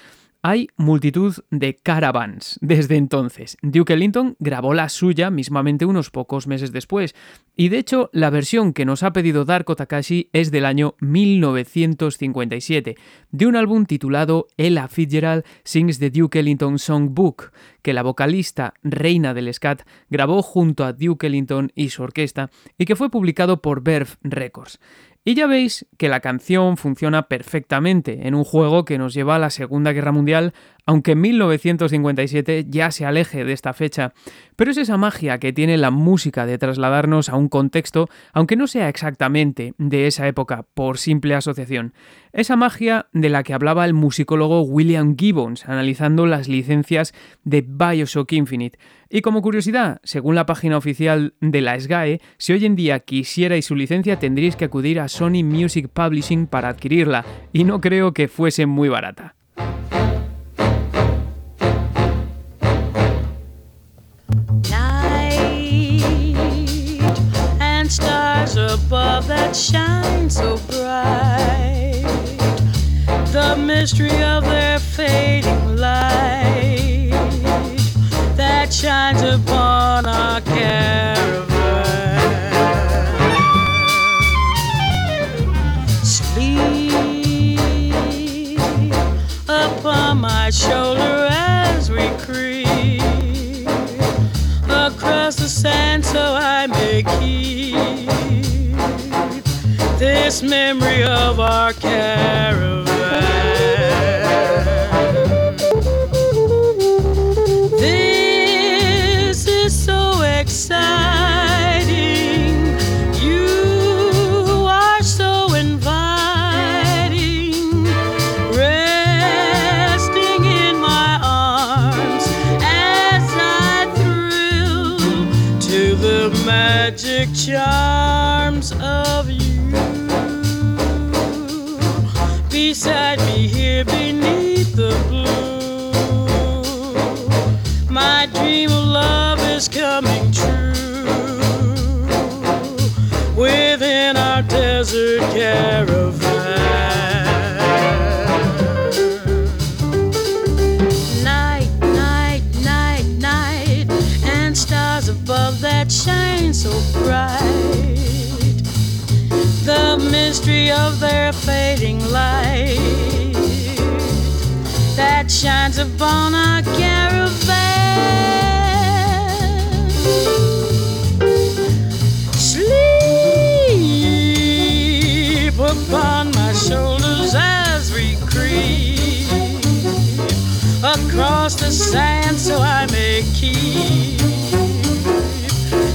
Hay multitud de caravans desde entonces. Duke Ellington grabó la suya mismamente unos pocos meses después, y de hecho la versión que nos ha pedido Darko Takashi es del año 1957, de un álbum titulado Ella Fitzgerald Sings the Duke Ellington Songbook, que la vocalista reina del scat grabó junto a Duke Ellington y su orquesta, y que fue publicado por Verve Records. Y ya veis que la canción funciona perfectamente en un juego que nos lleva a la Segunda Guerra Mundial aunque 1957 ya se aleje de esta fecha. Pero es esa magia que tiene la música de trasladarnos a un contexto, aunque no sea exactamente de esa época, por simple asociación. Esa magia de la que hablaba el musicólogo William Gibbons, analizando las licencias de Bioshock Infinite. Y como curiosidad, según la página oficial de la SGAE, si hoy en día quisierais su licencia tendríais que acudir a Sony Music Publishing para adquirirla, y no creo que fuese muy barata. Above that shine so bright. The mystery of their fading light that shines upon our caravan. Sleep upon my shoulder as we creep across the sand so I may keep this memory of our caravan. Magic charms of you. beside me here beneath the blue. My dream of love is coming true within our desert caravan. So bright the mystery of their fading light that shines upon our caravan. Sleep upon my shoulders as we creep across the sand so I may keep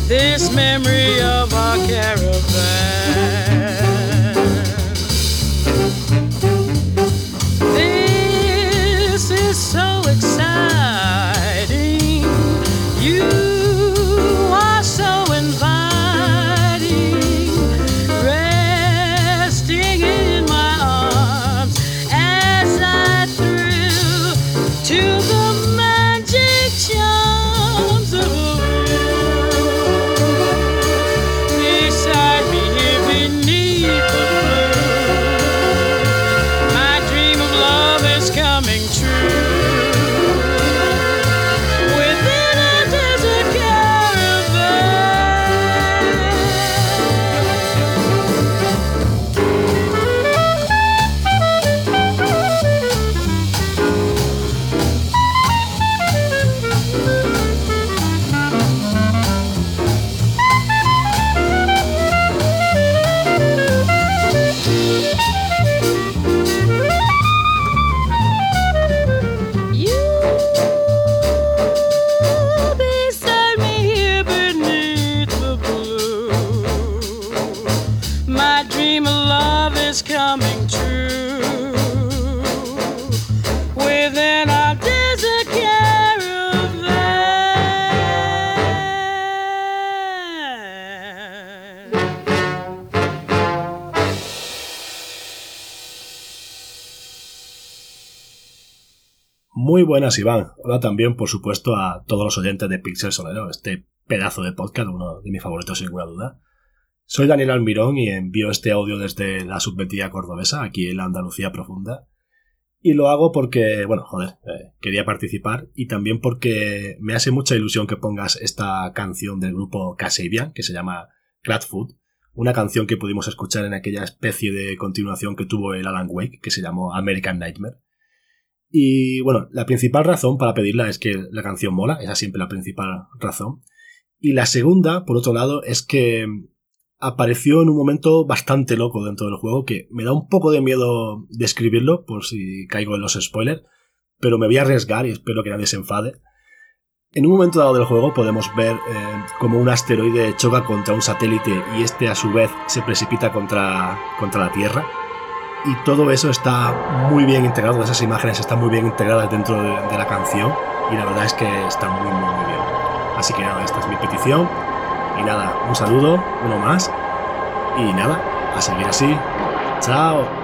this memory of our caravan. Buenas, Iván. Hola también, por supuesto, a todos los oyentes de Pixel Solero, este pedazo de podcast, uno de mis favoritos sin ninguna duda. Soy Daniel Almirón y envío este audio desde la submetía cordobesa, aquí en la Andalucía profunda. Y lo hago porque, bueno, joder, eh, quería participar y también porque me hace mucha ilusión que pongas esta canción del grupo Kasabian, que se llama Clatfoot, una canción que pudimos escuchar en aquella especie de continuación que tuvo el Alan Wake, que se llamó American Nightmare. Y bueno, la principal razón para pedirla es que la canción mola, esa es siempre la principal razón. Y la segunda, por otro lado, es que apareció en un momento bastante loco dentro del juego que me da un poco de miedo describirlo por si caigo en los spoilers, pero me voy a arriesgar y espero que nadie se enfade. En un momento dado del juego podemos ver eh, como un asteroide choca contra un satélite y este a su vez se precipita contra, contra la Tierra. Y todo eso está muy bien integrado, esas imágenes están muy bien integradas dentro de, de la canción y la verdad es que está muy muy muy bien. Así que nada, esta es mi petición. Y nada, un saludo, uno más. Y nada, a seguir así. Chao.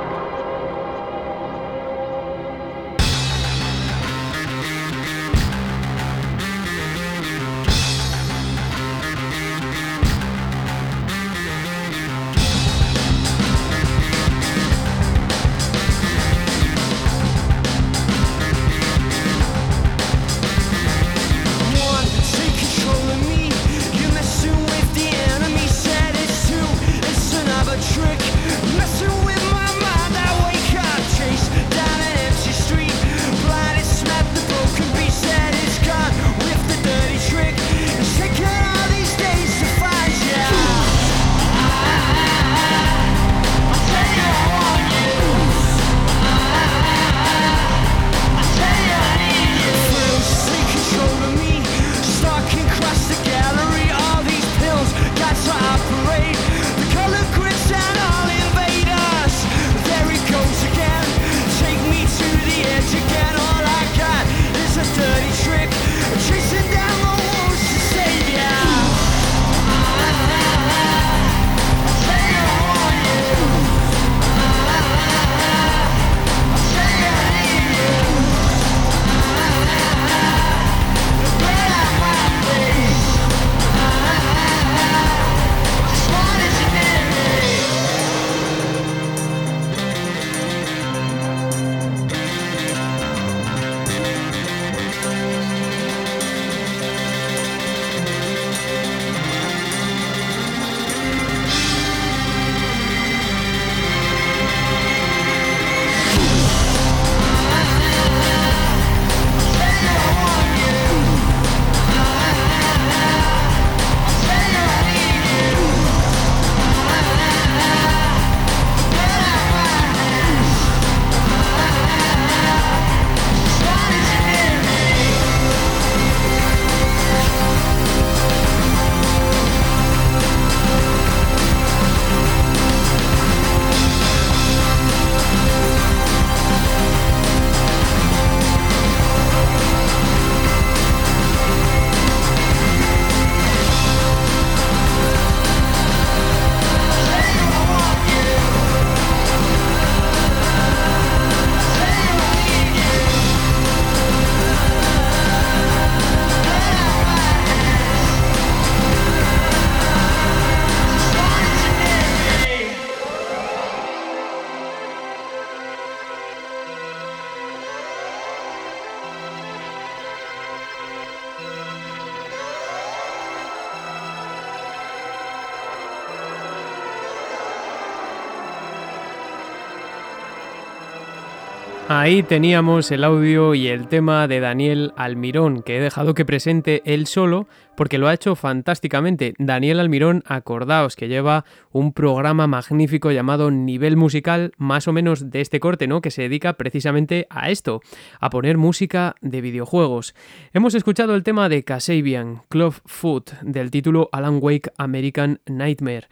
Ahí teníamos el audio y el tema de Daniel Almirón, que he dejado que presente él solo porque lo ha hecho fantásticamente. Daniel Almirón, acordaos que lleva un programa magnífico llamado Nivel Musical, más o menos de este corte, ¿no? Que se dedica precisamente a esto, a poner música de videojuegos. Hemos escuchado el tema de Kasabian, Clubfoot, del título Alan Wake American Nightmare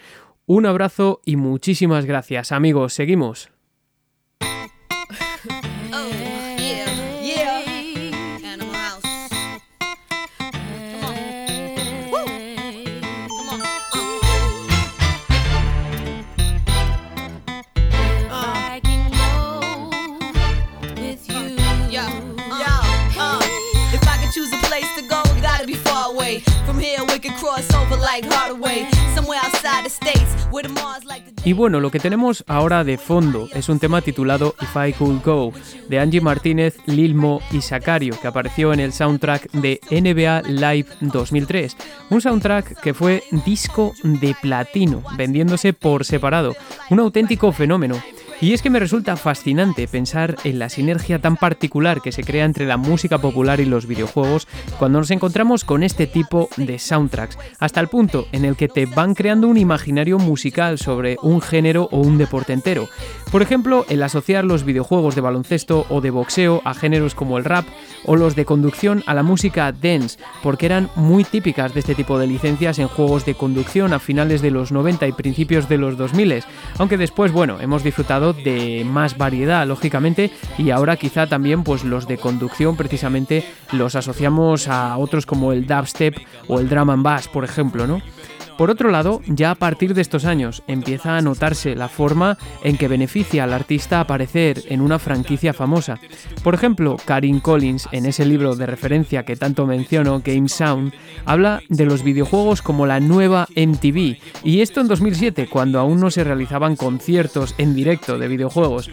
Un abrazo y muchísimas gracias, amigos. Seguimos. Y bueno, lo que tenemos ahora de fondo es un tema titulado If I Could Go, de Angie Martínez, Lil Mo y Sacario, que apareció en el soundtrack de NBA Live 2003. Un soundtrack que fue disco de platino, vendiéndose por separado. Un auténtico fenómeno. Y es que me resulta fascinante pensar en la sinergia tan particular que se crea entre la música popular y los videojuegos cuando nos encontramos con este tipo de soundtracks, hasta el punto en el que te van creando un imaginario musical sobre un género o un deporte entero. Por ejemplo, el asociar los videojuegos de baloncesto o de boxeo a géneros como el rap o los de conducción a la música dance, porque eran muy típicas de este tipo de licencias en juegos de conducción a finales de los 90 y principios de los 2000, aunque después, bueno, hemos disfrutado de más variedad, lógicamente, y ahora quizá también pues los de conducción precisamente los asociamos a otros como el dubstep o el drum and bass, por ejemplo, ¿no? Por otro lado, ya a partir de estos años empieza a notarse la forma en que beneficia al artista aparecer en una franquicia famosa. Por ejemplo, Karin Collins, en ese libro de referencia que tanto menciono, Game Sound, habla de los videojuegos como la nueva MTV, y esto en 2007, cuando aún no se realizaban conciertos en directo de videojuegos.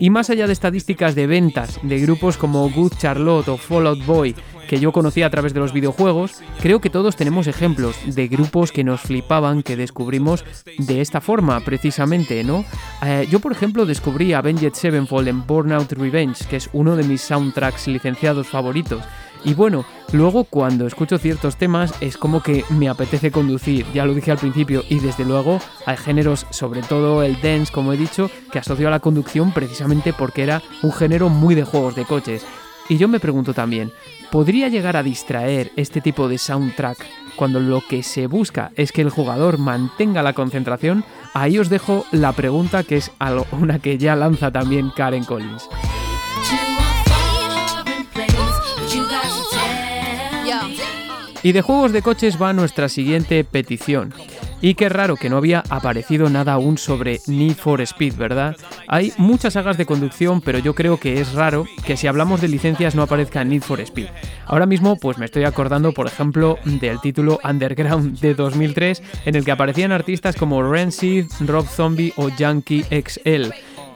Y más allá de estadísticas de ventas de grupos como Good Charlotte o Fallout Boy, que yo conocía a través de los videojuegos, creo que todos tenemos ejemplos de grupos que nos flipaban, que descubrimos de esta forma, precisamente, ¿no? Eh, yo, por ejemplo, descubrí Avenged Sevenfold en Burnout Revenge, que es uno de mis soundtracks licenciados favoritos. Y bueno, luego cuando escucho ciertos temas es como que me apetece conducir, ya lo dije al principio, y desde luego hay géneros, sobre todo el dance, como he dicho, que asocio a la conducción precisamente porque era un género muy de juegos de coches. Y yo me pregunto también, ¿podría llegar a distraer este tipo de soundtrack cuando lo que se busca es que el jugador mantenga la concentración? Ahí os dejo la pregunta que es algo- una que ya lanza también Karen Collins. Y de juegos de coches va nuestra siguiente petición. Y qué raro que no había aparecido nada aún sobre Need for Speed, ¿verdad? Hay muchas sagas de conducción, pero yo creo que es raro que si hablamos de licencias no aparezca Need for Speed. Ahora mismo pues me estoy acordando, por ejemplo, del título Underground de 2003, en el que aparecían artistas como Rancid, Rob Zombie o Yankee XL.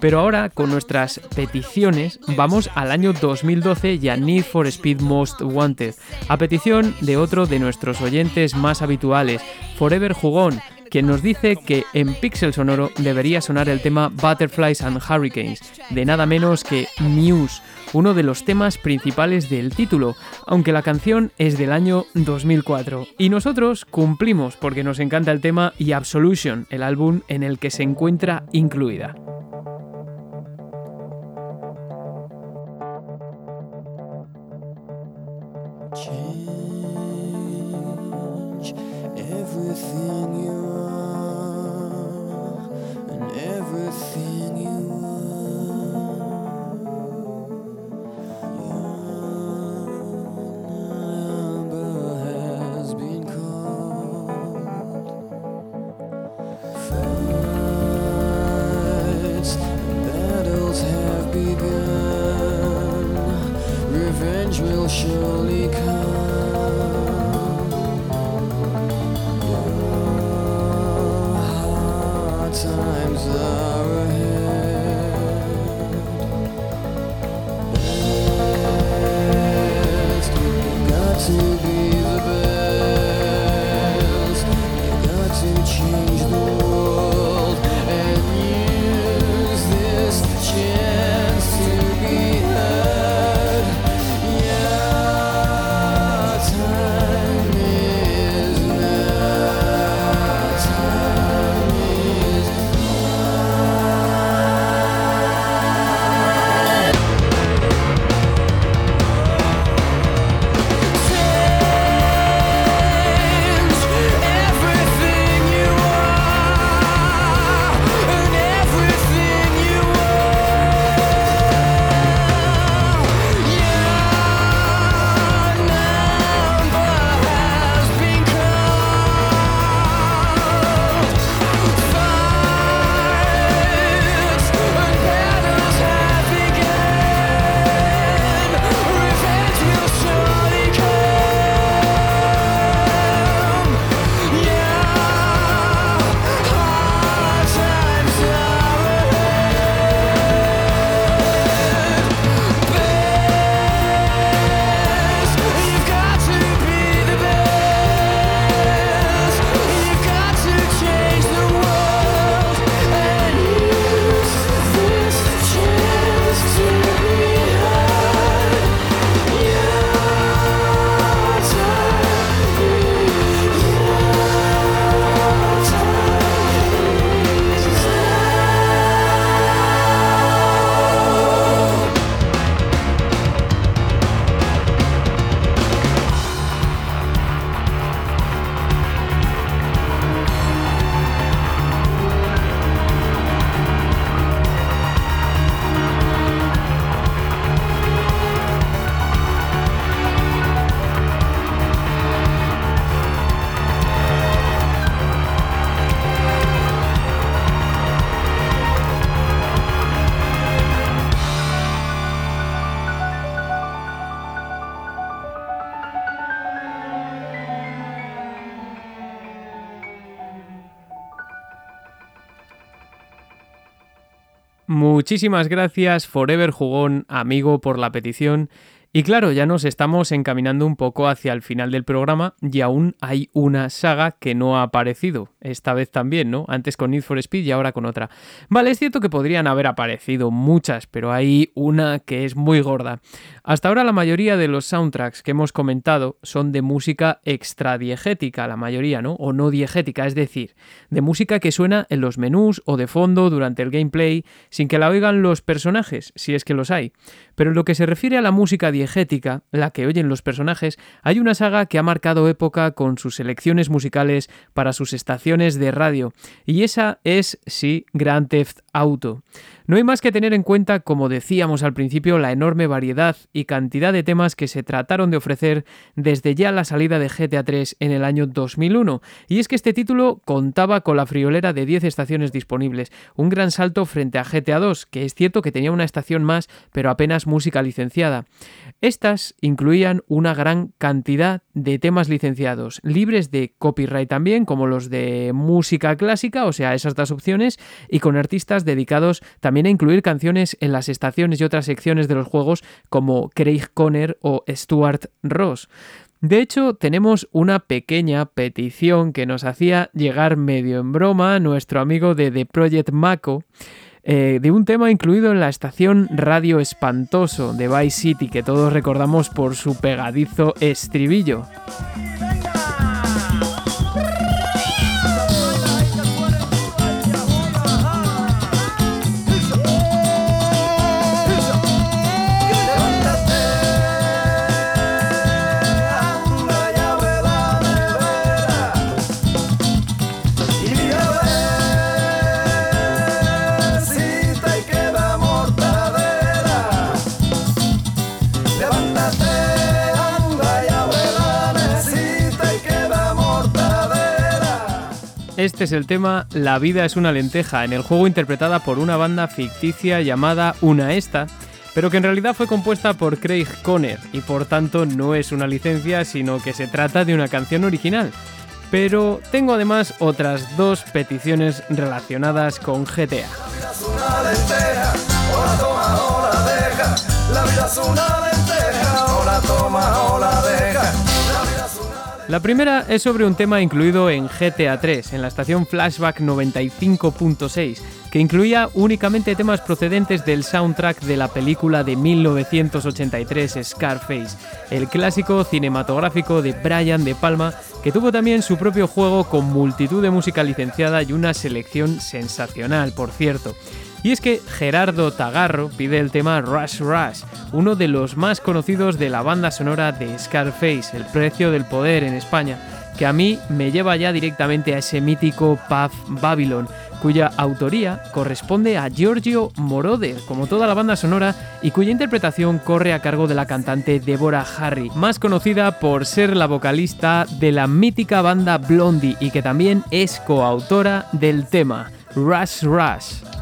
Pero ahora, con nuestras peticiones, vamos al año 2012 y a Need for Speed Most Wanted, a petición de otro de nuestros oyentes más habituales, Forever Jugón, quien nos dice que en Pixel Sonoro debería sonar el tema Butterflies and Hurricanes, de nada menos que Muse, uno de los temas principales del título, aunque la canción es del año 2004. Y nosotros cumplimos porque nos encanta el tema y Absolution, el álbum en el que se encuentra incluida. Change Muchísimas gracias, Forever Jugón, amigo, por la petición. Y claro, ya nos estamos encaminando un poco hacia el final del programa y aún hay una saga que no ha aparecido. Esta vez también, ¿no? Antes con Need for Speed y ahora con otra. Vale, es cierto que podrían haber aparecido muchas, pero hay una que es muy gorda. Hasta ahora la mayoría de los soundtracks que hemos comentado son de música extradiegética, la mayoría, ¿no? O no diegética, es decir, de música que suena en los menús o de fondo durante el gameplay sin que la oigan los personajes, si es que los hay. Pero en lo que se refiere a la música diegética, la que oyen los personajes, hay una saga que ha marcado época con sus selecciones musicales para sus estaciones de radio, y esa es, sí, Grand Theft Auto. No hay más que tener en cuenta, como decíamos al principio, la enorme variedad y cantidad de temas que se trataron de ofrecer desde ya la salida de GTA 3 en el año 2001. Y es que este título contaba con la friolera de 10 estaciones disponibles, un gran salto frente a GTA 2, que es cierto que tenía una estación más, pero apenas música licenciada. Estas incluían una gran cantidad de temas licenciados, libres de copyright también, como los de música clásica, o sea, esas dos opciones, y con artistas dedicados también a incluir canciones en las estaciones y otras secciones de los juegos como Craig Conner o Stuart Ross. De hecho, tenemos una pequeña petición que nos hacía llegar medio en broma nuestro amigo de The Project Mako, eh, de un tema incluido en la estación Radio Espantoso de Vice City, que todos recordamos por su pegadizo estribillo. Este es el tema La vida es una lenteja, en el juego interpretada por una banda ficticia llamada Una Esta, pero que en realidad fue compuesta por Craig Conner y por tanto no es una licencia, sino que se trata de una canción original. Pero tengo además otras dos peticiones relacionadas con GTA. La vida es una lenteja, toma. La primera es sobre un tema incluido en GTA 3, en la estación Flashback 95.6, que incluía únicamente temas procedentes del soundtrack de la película de 1983 Scarface, el clásico cinematográfico de Brian De Palma, que tuvo también su propio juego con multitud de música licenciada y una selección sensacional, por cierto. Y es que Gerardo Tagarro pide el tema Rush Rush, uno de los más conocidos de la banda sonora de Scarface, El precio del poder en España, que a mí me lleva ya directamente a ese mítico Puff Babylon, cuya autoría corresponde a Giorgio Moroder, como toda la banda sonora, y cuya interpretación corre a cargo de la cantante Deborah Harry, más conocida por ser la vocalista de la mítica banda Blondie y que también es coautora del tema Rush Rush.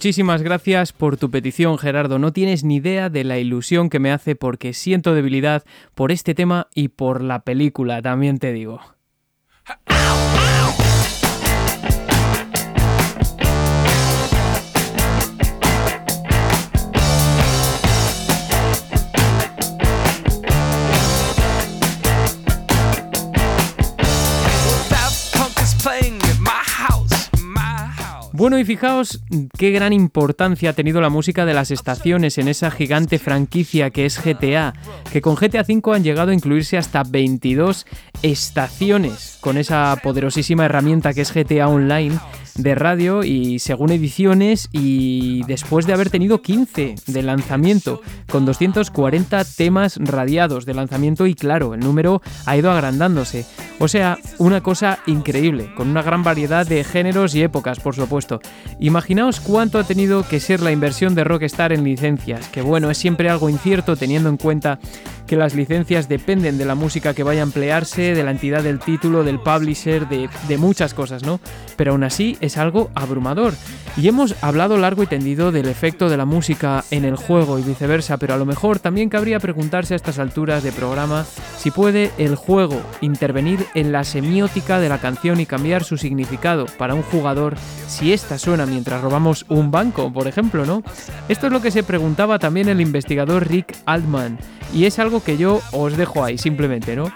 Muchísimas gracias por tu petición, Gerardo. No tienes ni idea de la ilusión que me hace porque siento debilidad por este tema y por la película, también te digo. Bueno, y fijaos qué gran importancia ha tenido la música de las estaciones en esa gigante franquicia que es GTA, que con GTA V han llegado a incluirse hasta 22 estaciones, con esa poderosísima herramienta que es GTA Online de radio y según ediciones y después de haber tenido 15 de lanzamiento, con 240 temas radiados de lanzamiento y claro, el número ha ido agrandándose. O sea, una cosa increíble, con una gran variedad de géneros y épocas, por supuesto. Imaginaos cuánto ha tenido que ser la inversión de Rockstar en licencias, que bueno, es siempre algo incierto teniendo en cuenta que las licencias dependen de la música que vaya a emplearse, de la entidad del título, del publisher, de, muchas cosas, ¿no? Pero aún así algo abrumador. Y hemos hablado largo y tendido del efecto de la música en el juego y viceversa, pero a lo mejor también cabría preguntarse a estas alturas de programa si puede el juego intervenir en la semiótica de la canción y cambiar su significado para un jugador si esta suena mientras robamos un banco, por ejemplo, ¿no? Esto es lo que se preguntaba también el investigador Rick Altman, y es algo que yo os dejo ahí simplemente, ¿no?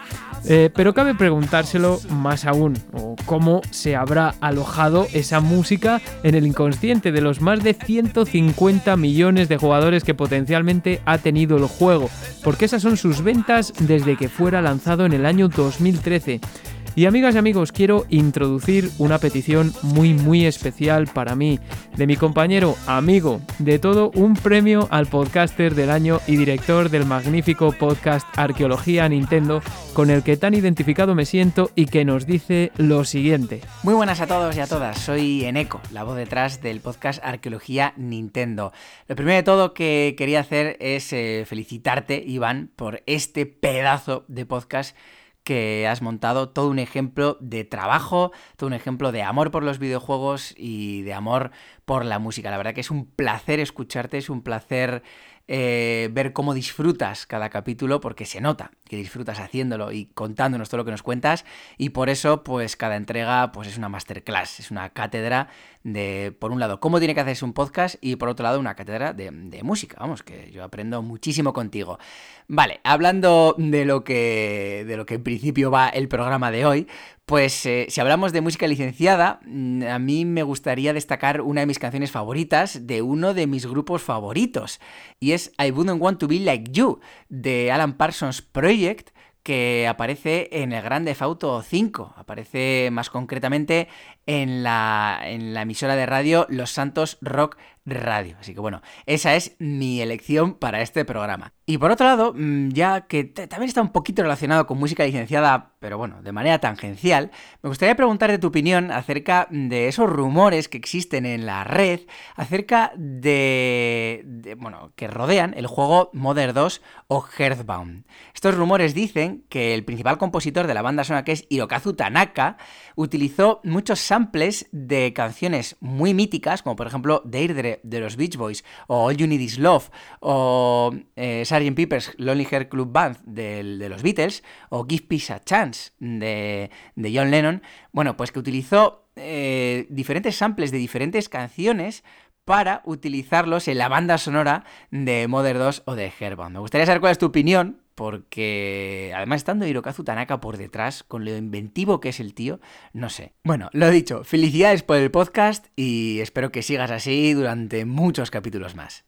Eh, pero cabe preguntárselo más aún, o cómo se habrá alojado esa música en el inconsciente de los más de 150 millones de jugadores que potencialmente ha tenido el juego, porque esas son sus ventas desde que fuera lanzado en el año 2013. Y amigas y amigos, quiero introducir una petición muy muy especial para mí, de mi compañero, amigo, de todo un premio al podcaster del año y director del magnífico podcast Arqueología Nintendo, con el que tan identificado me siento y que nos dice lo siguiente. Muy buenas a todos y a todas, soy Eneco, la voz detrás del podcast Arqueología Nintendo. Lo primero de todo que quería hacer es eh, felicitarte, Iván, por este pedazo de podcast que has montado, todo un ejemplo de trabajo, todo un ejemplo de amor por los videojuegos y de amor por la música. La verdad que es un placer escucharte, es un placer eh, ver cómo disfrutas cada capítulo, porque se nota que disfrutas haciéndolo y contándonos todo lo que nos cuentas, y por eso, pues cada entrega pues es una masterclass, es una cátedra de, por un lado, cómo tiene que hacerse un podcast, y por otro lado, una cátedra de, de música. Vamos, que yo aprendo muchísimo contigo. Vale, hablando de lo que, de lo que en principio va el programa de hoy, pues eh, si hablamos de música licenciada, mm, a mí me gustaría destacar una de mis canciones favoritas de uno de mis grupos favoritos, y es I Wouldn't Want to Be Like You, de Alan Parsons Project, que aparece en el Grand Theft Auto 5, aparece más concretamente en la emisora de radio Los Santos Rock Radio. Así que bueno, esa es mi elección para este programa. Y por otro lado, mm, ya que también está un poquito relacionado con música licenciada, pero bueno, de manera tangencial, me gustaría preguntarte tu opinión acerca de esos rumores que existen en la red acerca de, bueno, que rodean el juego Mother 2 o Earthbound. Estos rumores dicen que el principal compositor de la banda sonora, que es Hirokazu Tanaka, utilizó muchos samples de canciones muy míticas, como por ejemplo Deirdre de los Beach Boys, o All You Need Is Love, o eh, Sgt. Pepper's Lonely Heart Club Band de, los Beatles, o Give Peace a Chance de, John Lennon. Bueno, pues que utilizó eh, diferentes samples de diferentes canciones para utilizarlos en la banda sonora de Mother 2 o de Herbound. Me gustaría saber cuál es tu opinión, porque además estando Hirokazu Tanaka por detrás, con lo inventivo que es el tío, no sé. Bueno, lo dicho, felicidades por el podcast y espero que sigas así durante muchos capítulos más.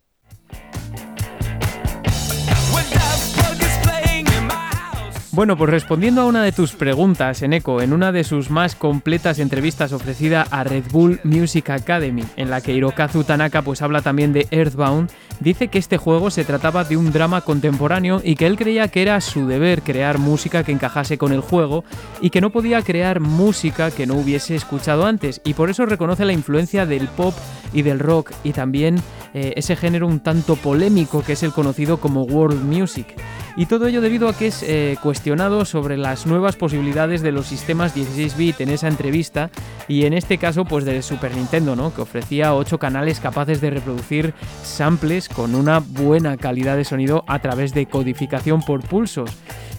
Bueno, pues respondiendo a una de tus preguntas, Eneco, en una de sus más completas entrevistas ofrecida a Red Bull Music Academy, en la que Hirokazu Tanaka pues habla también de Earthbound, dice que este juego se trataba de un drama contemporáneo y que él creía que era su deber crear música que encajase con el juego y que no podía crear música que no hubiese escuchado antes y por eso reconoce la influencia del pop y del rock y también eh, ese género un tanto polémico que es el conocido como world music. Y todo ello debido a que es eh, cuestionado sobre las nuevas posibilidades de los sistemas 16 bit en esa entrevista y en este caso pues de Super Nintendo, ¿no? que ofrecía 8 canales capaces de reproducir samples con una buena calidad de sonido a través de codificación por pulsos.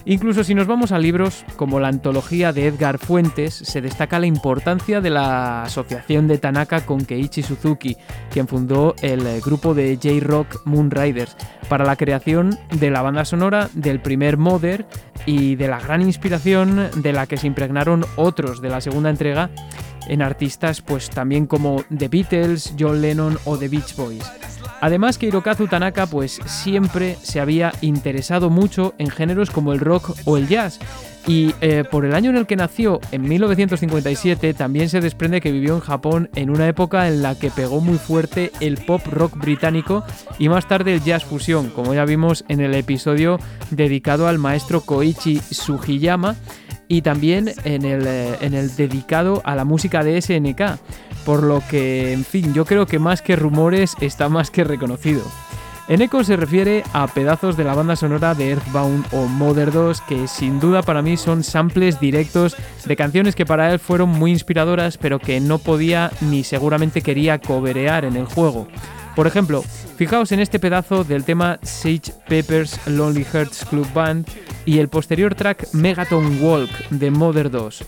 Incluso si nos vamos a libros como la antología de Edgar Fuentes, se destaca la importancia de la asociación de Tanaka con Keiichi Suzuki, quien fundó el eh, grupo de J-Rock Moon Riders, para la creación de la banda sonora del primer Mother y de la gran inspiración de la que se impregnaron otros de la segunda entrega en artistas pues también como The Beatles, John Lennon o The Beach Boys. Además que Hirokazu Tanaka pues siempre se había interesado mucho en géneros como el rock o el jazz y eh, por el año en el que nació, en 1957, también se desprende que vivió en Japón en una época en la que pegó muy fuerte el pop rock británico y más tarde el jazz fusión, como ya vimos en el episodio dedicado al maestro Koichi Sugiyama y también en el, eh, en el dedicado a la música de SNK. Por lo que, en fin, yo creo que más que rumores está más que reconocido. En Echo se refiere a pedazos de la banda sonora de Earthbound o Mother 2 que sin duda para mí son samples directos de canciones que para él fueron muy inspiradoras pero que no podía ni seguramente quería coberear en el juego. Por ejemplo, fijaos en este pedazo del tema Sage Pepper's Lonely Hearts Club Band y el posterior track Megaton Walk de Mother 2.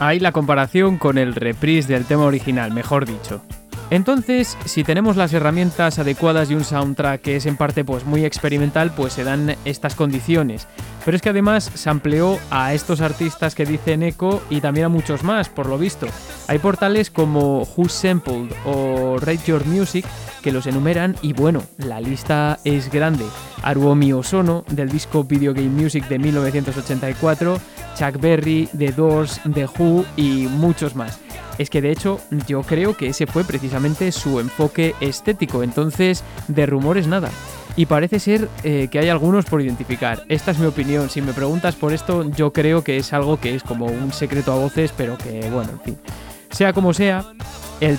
Ahí la comparación con el reprise del tema original, mejor dicho. Entonces, si tenemos las herramientas adecuadas y un soundtrack que es en parte pues muy experimental, pues se dan estas condiciones. Pero es que además se amplió a estos artistas que dicen Echo y también a muchos más, por lo visto. Hay portales como Who Sampled o Rate Your Music que los enumeran y bueno, la lista es grande. Aruomi Osono del disco Video Game Music de 1984, Chuck Berry, The Doors, The Who y muchos más. Es que de hecho yo creo que ese fue precisamente su enfoque estético, entonces de rumores nada. Y parece ser eh, que hay algunos por identificar. Esta es mi opinión. Si me preguntas por esto, yo creo que es algo que es como un secreto a voces, pero que bueno, en fin. Sea como sea, el,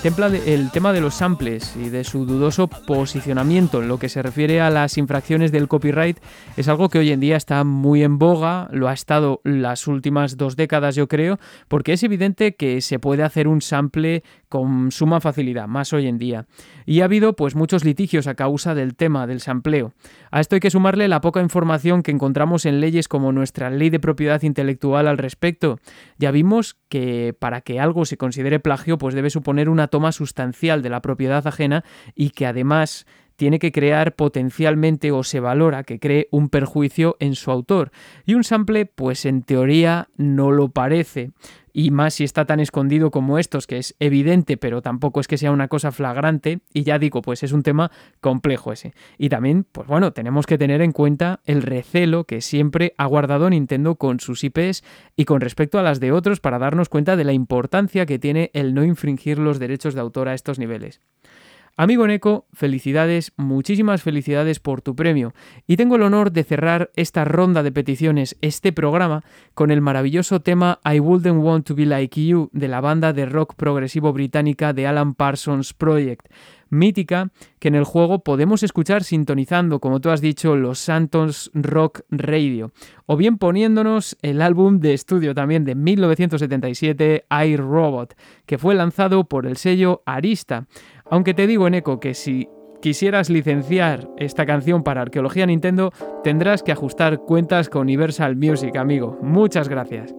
tema de los samples y de su dudoso posicionamiento en lo que se refiere a las infracciones del copyright es algo que hoy en día está muy en boga, lo ha estado las últimas dos décadas yo creo, porque es evidente que se puede hacer un sample con suma facilidad, más hoy en día. Y ha habido pues muchos litigios a causa del tema del sampleo. A esto hay que sumarle la poca información que encontramos en leyes como nuestra ley de propiedad intelectual al respecto. Ya vimos que para que algo se considere plagio pues debe suponer una toma sustancial de la propiedad ajena y que además tiene que crear potencialmente o se valora que cree un perjuicio en su autor. Y un sample, pues en teoría no lo parece. Y más si está tan escondido como estos, que es evidente, pero tampoco es que sea una cosa flagrante. Y ya digo, pues es un tema complejo ese. Y también, pues bueno, tenemos que tener en cuenta el recelo que siempre ha guardado Nintendo con sus IPs y con respecto a las de otros para darnos cuenta de la importancia que tiene el no infringir los derechos de autor a estos niveles. Amigo Neko, felicidades, muchísimas felicidades por tu premio. Y tengo el honor de cerrar esta ronda de peticiones, este programa, con el maravilloso tema I Wouldn't Want to Be Like You de la banda de rock progresivo británica de Alan Parsons Project. Mítica que en el juego podemos escuchar sintonizando, como tú has dicho, los Santos Rock Radio, o bien poniéndonos el álbum de estudio también de 1977, I Robot, que fue lanzado por el sello Arista. Aunque te digo, Eco, que si quisieras licenciar esta canción para Arqueología Nintendo, tendrás que ajustar cuentas con Universal Music, amigo. Muchas gracias.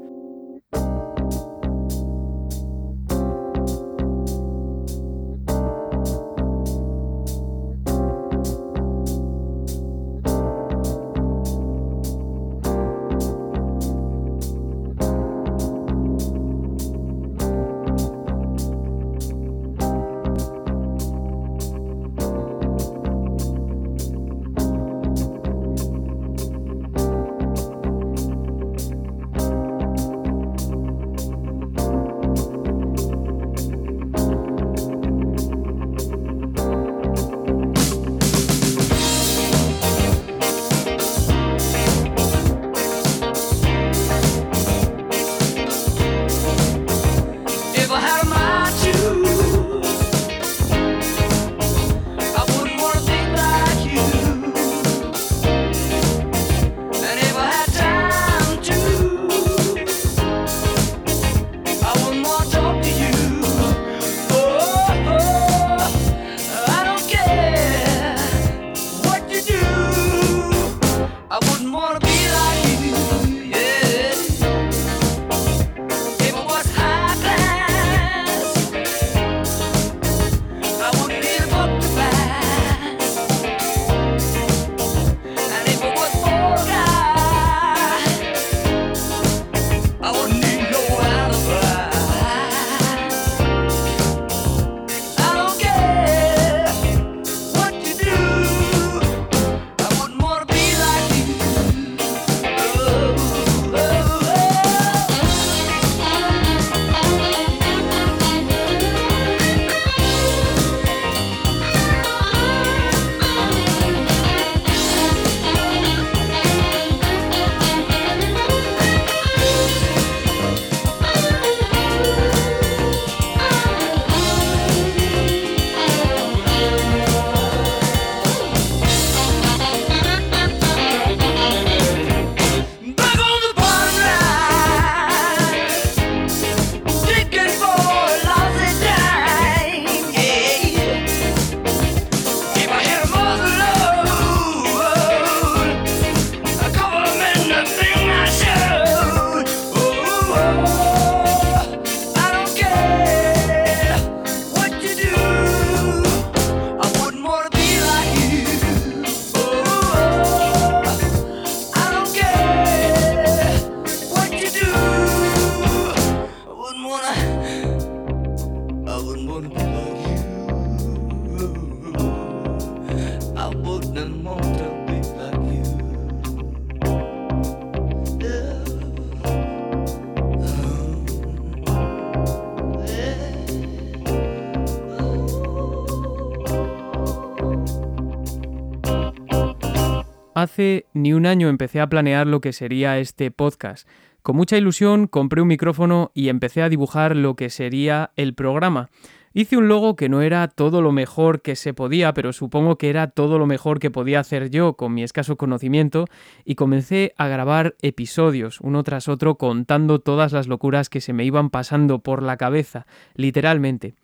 Hace ni un año empecé a planear lo que sería este podcast. Con mucha ilusión compré un micrófono y empecé a dibujar lo que sería el programa. Hice un logo que no era todo lo mejor que se podía, pero supongo que era todo lo mejor que podía hacer yo con mi escaso conocimiento y comencé a grabar episodios, uno tras otro, contando todas las locuras que se me iban pasando por la cabeza, literalmente.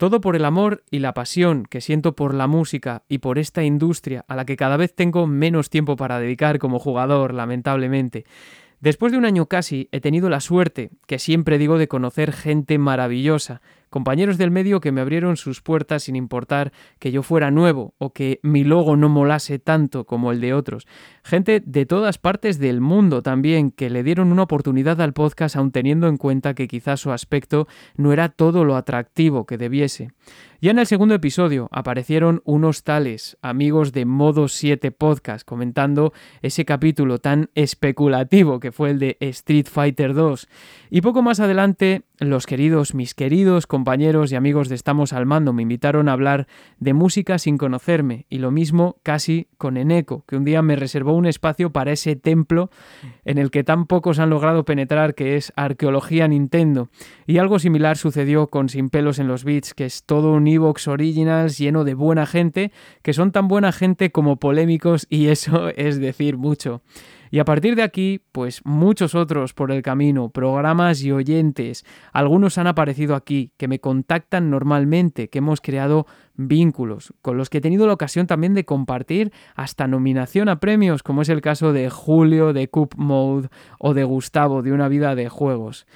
Todo por el amor y la pasión que siento por la música y por esta industria a la que cada vez tengo menos tiempo para dedicar como jugador, lamentablemente. Después de un año casi he tenido la suerte, que siempre digo, de conocer gente maravillosa, compañeros del medio que me abrieron sus puertas sin importar que yo fuera nuevo o que mi logo no molase tanto como el de otros. Gente de todas partes del mundo también que le dieron una oportunidad al podcast aun teniendo en cuenta que quizás su aspecto no era todo lo atractivo que debiese. Ya en el segundo episodio aparecieron unos tales amigos de Modo 7 Podcast comentando ese capítulo tan especulativo que fue el de Street Fighter 2. Y poco más adelante, los queridos, mis queridos compañeros y amigos de Estamos al Mando me invitaron a hablar de música sin conocerme y lo mismo casi con Eneco, que un día me reservó un espacio para ese templo en el que tan pocos han logrado penetrar que es Arqueología Nintendo. Y algo similar sucedió con Sin pelos en los beats, que es todo un Evox Originals lleno de buena gente, que son tan buena gente como polémicos y eso es decir mucho. Y a partir de aquí, pues muchos otros por el camino, programas y oyentes, algunos han aparecido aquí, que me contactan normalmente, que hemos creado vínculos, con los que he tenido la ocasión también de compartir hasta nominación a premios, como es el caso de Julio de Cup Mode o de Gustavo de Una Vida de Juegos.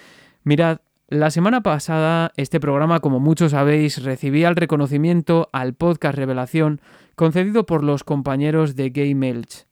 Mirad, la semana pasada este programa, como muchos sabéis, recibía el reconocimiento al podcast Revelación concedido por los compañeros de Game Elch.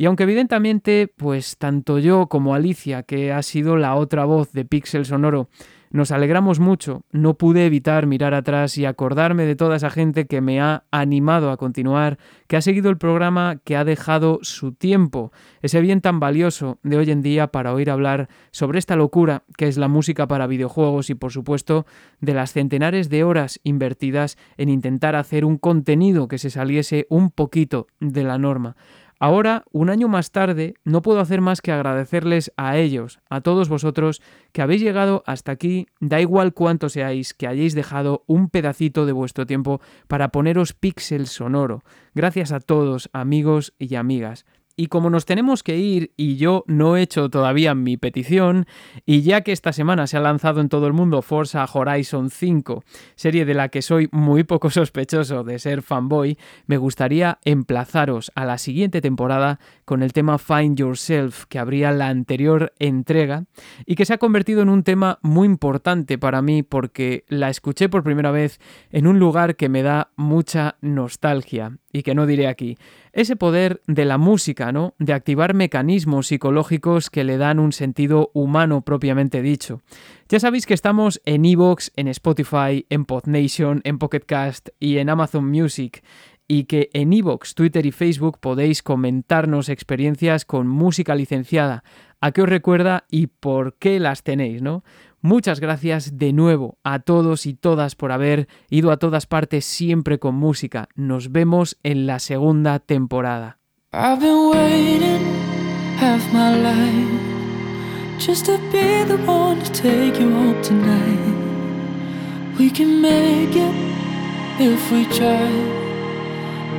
Y aunque evidentemente, pues tanto yo como Alicia, que ha sido la otra voz de Pixel Sonoro, nos alegramos mucho, no pude evitar mirar atrás y acordarme de toda esa gente que me ha animado a continuar, que ha seguido el programa, que ha dejado su tiempo, ese bien tan valioso de hoy en día para oír hablar sobre esta locura que es la música para videojuegos y por supuesto de las centenares de horas invertidas en intentar hacer un contenido que se saliese un poquito de la norma. Ahora, un año más tarde, no puedo hacer más que agradecerles a ellos, a todos vosotros, que habéis llegado hasta aquí, da igual cuánto seáis, que hayáis dejado un pedacito de vuestro tiempo para poneros píxel sonoro. Gracias a todos, amigos y amigas. Y como nos tenemos que ir y yo no he hecho todavía mi petición, y ya que esta semana se ha lanzado en todo el mundo Forza Horizon 5, serie de la que soy muy poco sospechoso de ser fanboy, me gustaría emplazaros a la siguiente temporada con el tema Find Yourself que abría la anterior entrega y que se ha convertido en un tema muy importante para mí porque la escuché por primera vez en un lugar que me da mucha nostalgia y que no diré aquí. Ese poder de la música, ¿no? De activar mecanismos psicológicos que le dan un sentido humano propiamente dicho. Ya sabéis que estamos en Evox, en Spotify, en Podnation, en Pocketcast y en Amazon Music y que en Evox, Twitter y Facebook podéis comentarnos experiencias con música licenciada, a qué os recuerda y por qué las tenéis, ¿no? Muchas gracias de nuevo a todos y todas por haber ido a todas partes siempre con música. Nos vemos en la segunda temporada.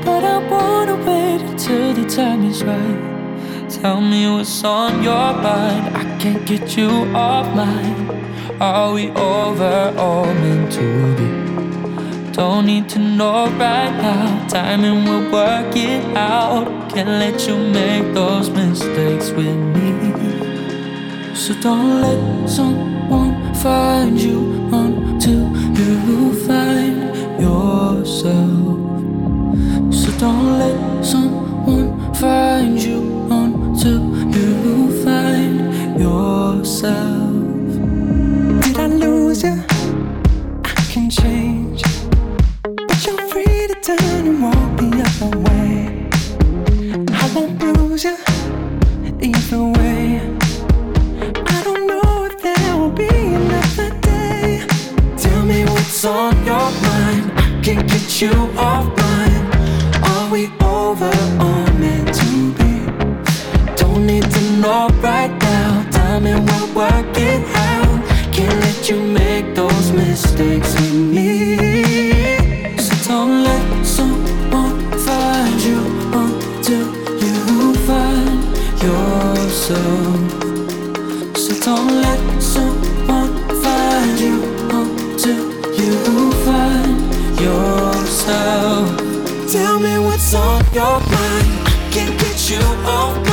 But I wait the time is right. Tell me what's on your mind. I can't get you off mine. Are we over or meant to be? Don't need to know right now. Timing will work it out. Can't let you make those mistakes with me. So don't let someone find you until you find yourself. So don't let someone find you Did I lose you? I can change. But you're free to turn and walk the other way. I won't bruise you either way. I don't know if there will be another day. Tell me what's on your mind. I can't get you off mine. Are we over or meant to be? Time and we'll work it out. Can't let you make those mistakes with me. So don't let someone find you until you find yourself. So don't let someone find you until you find yourself. Tell me what's on your mind. Can't get you off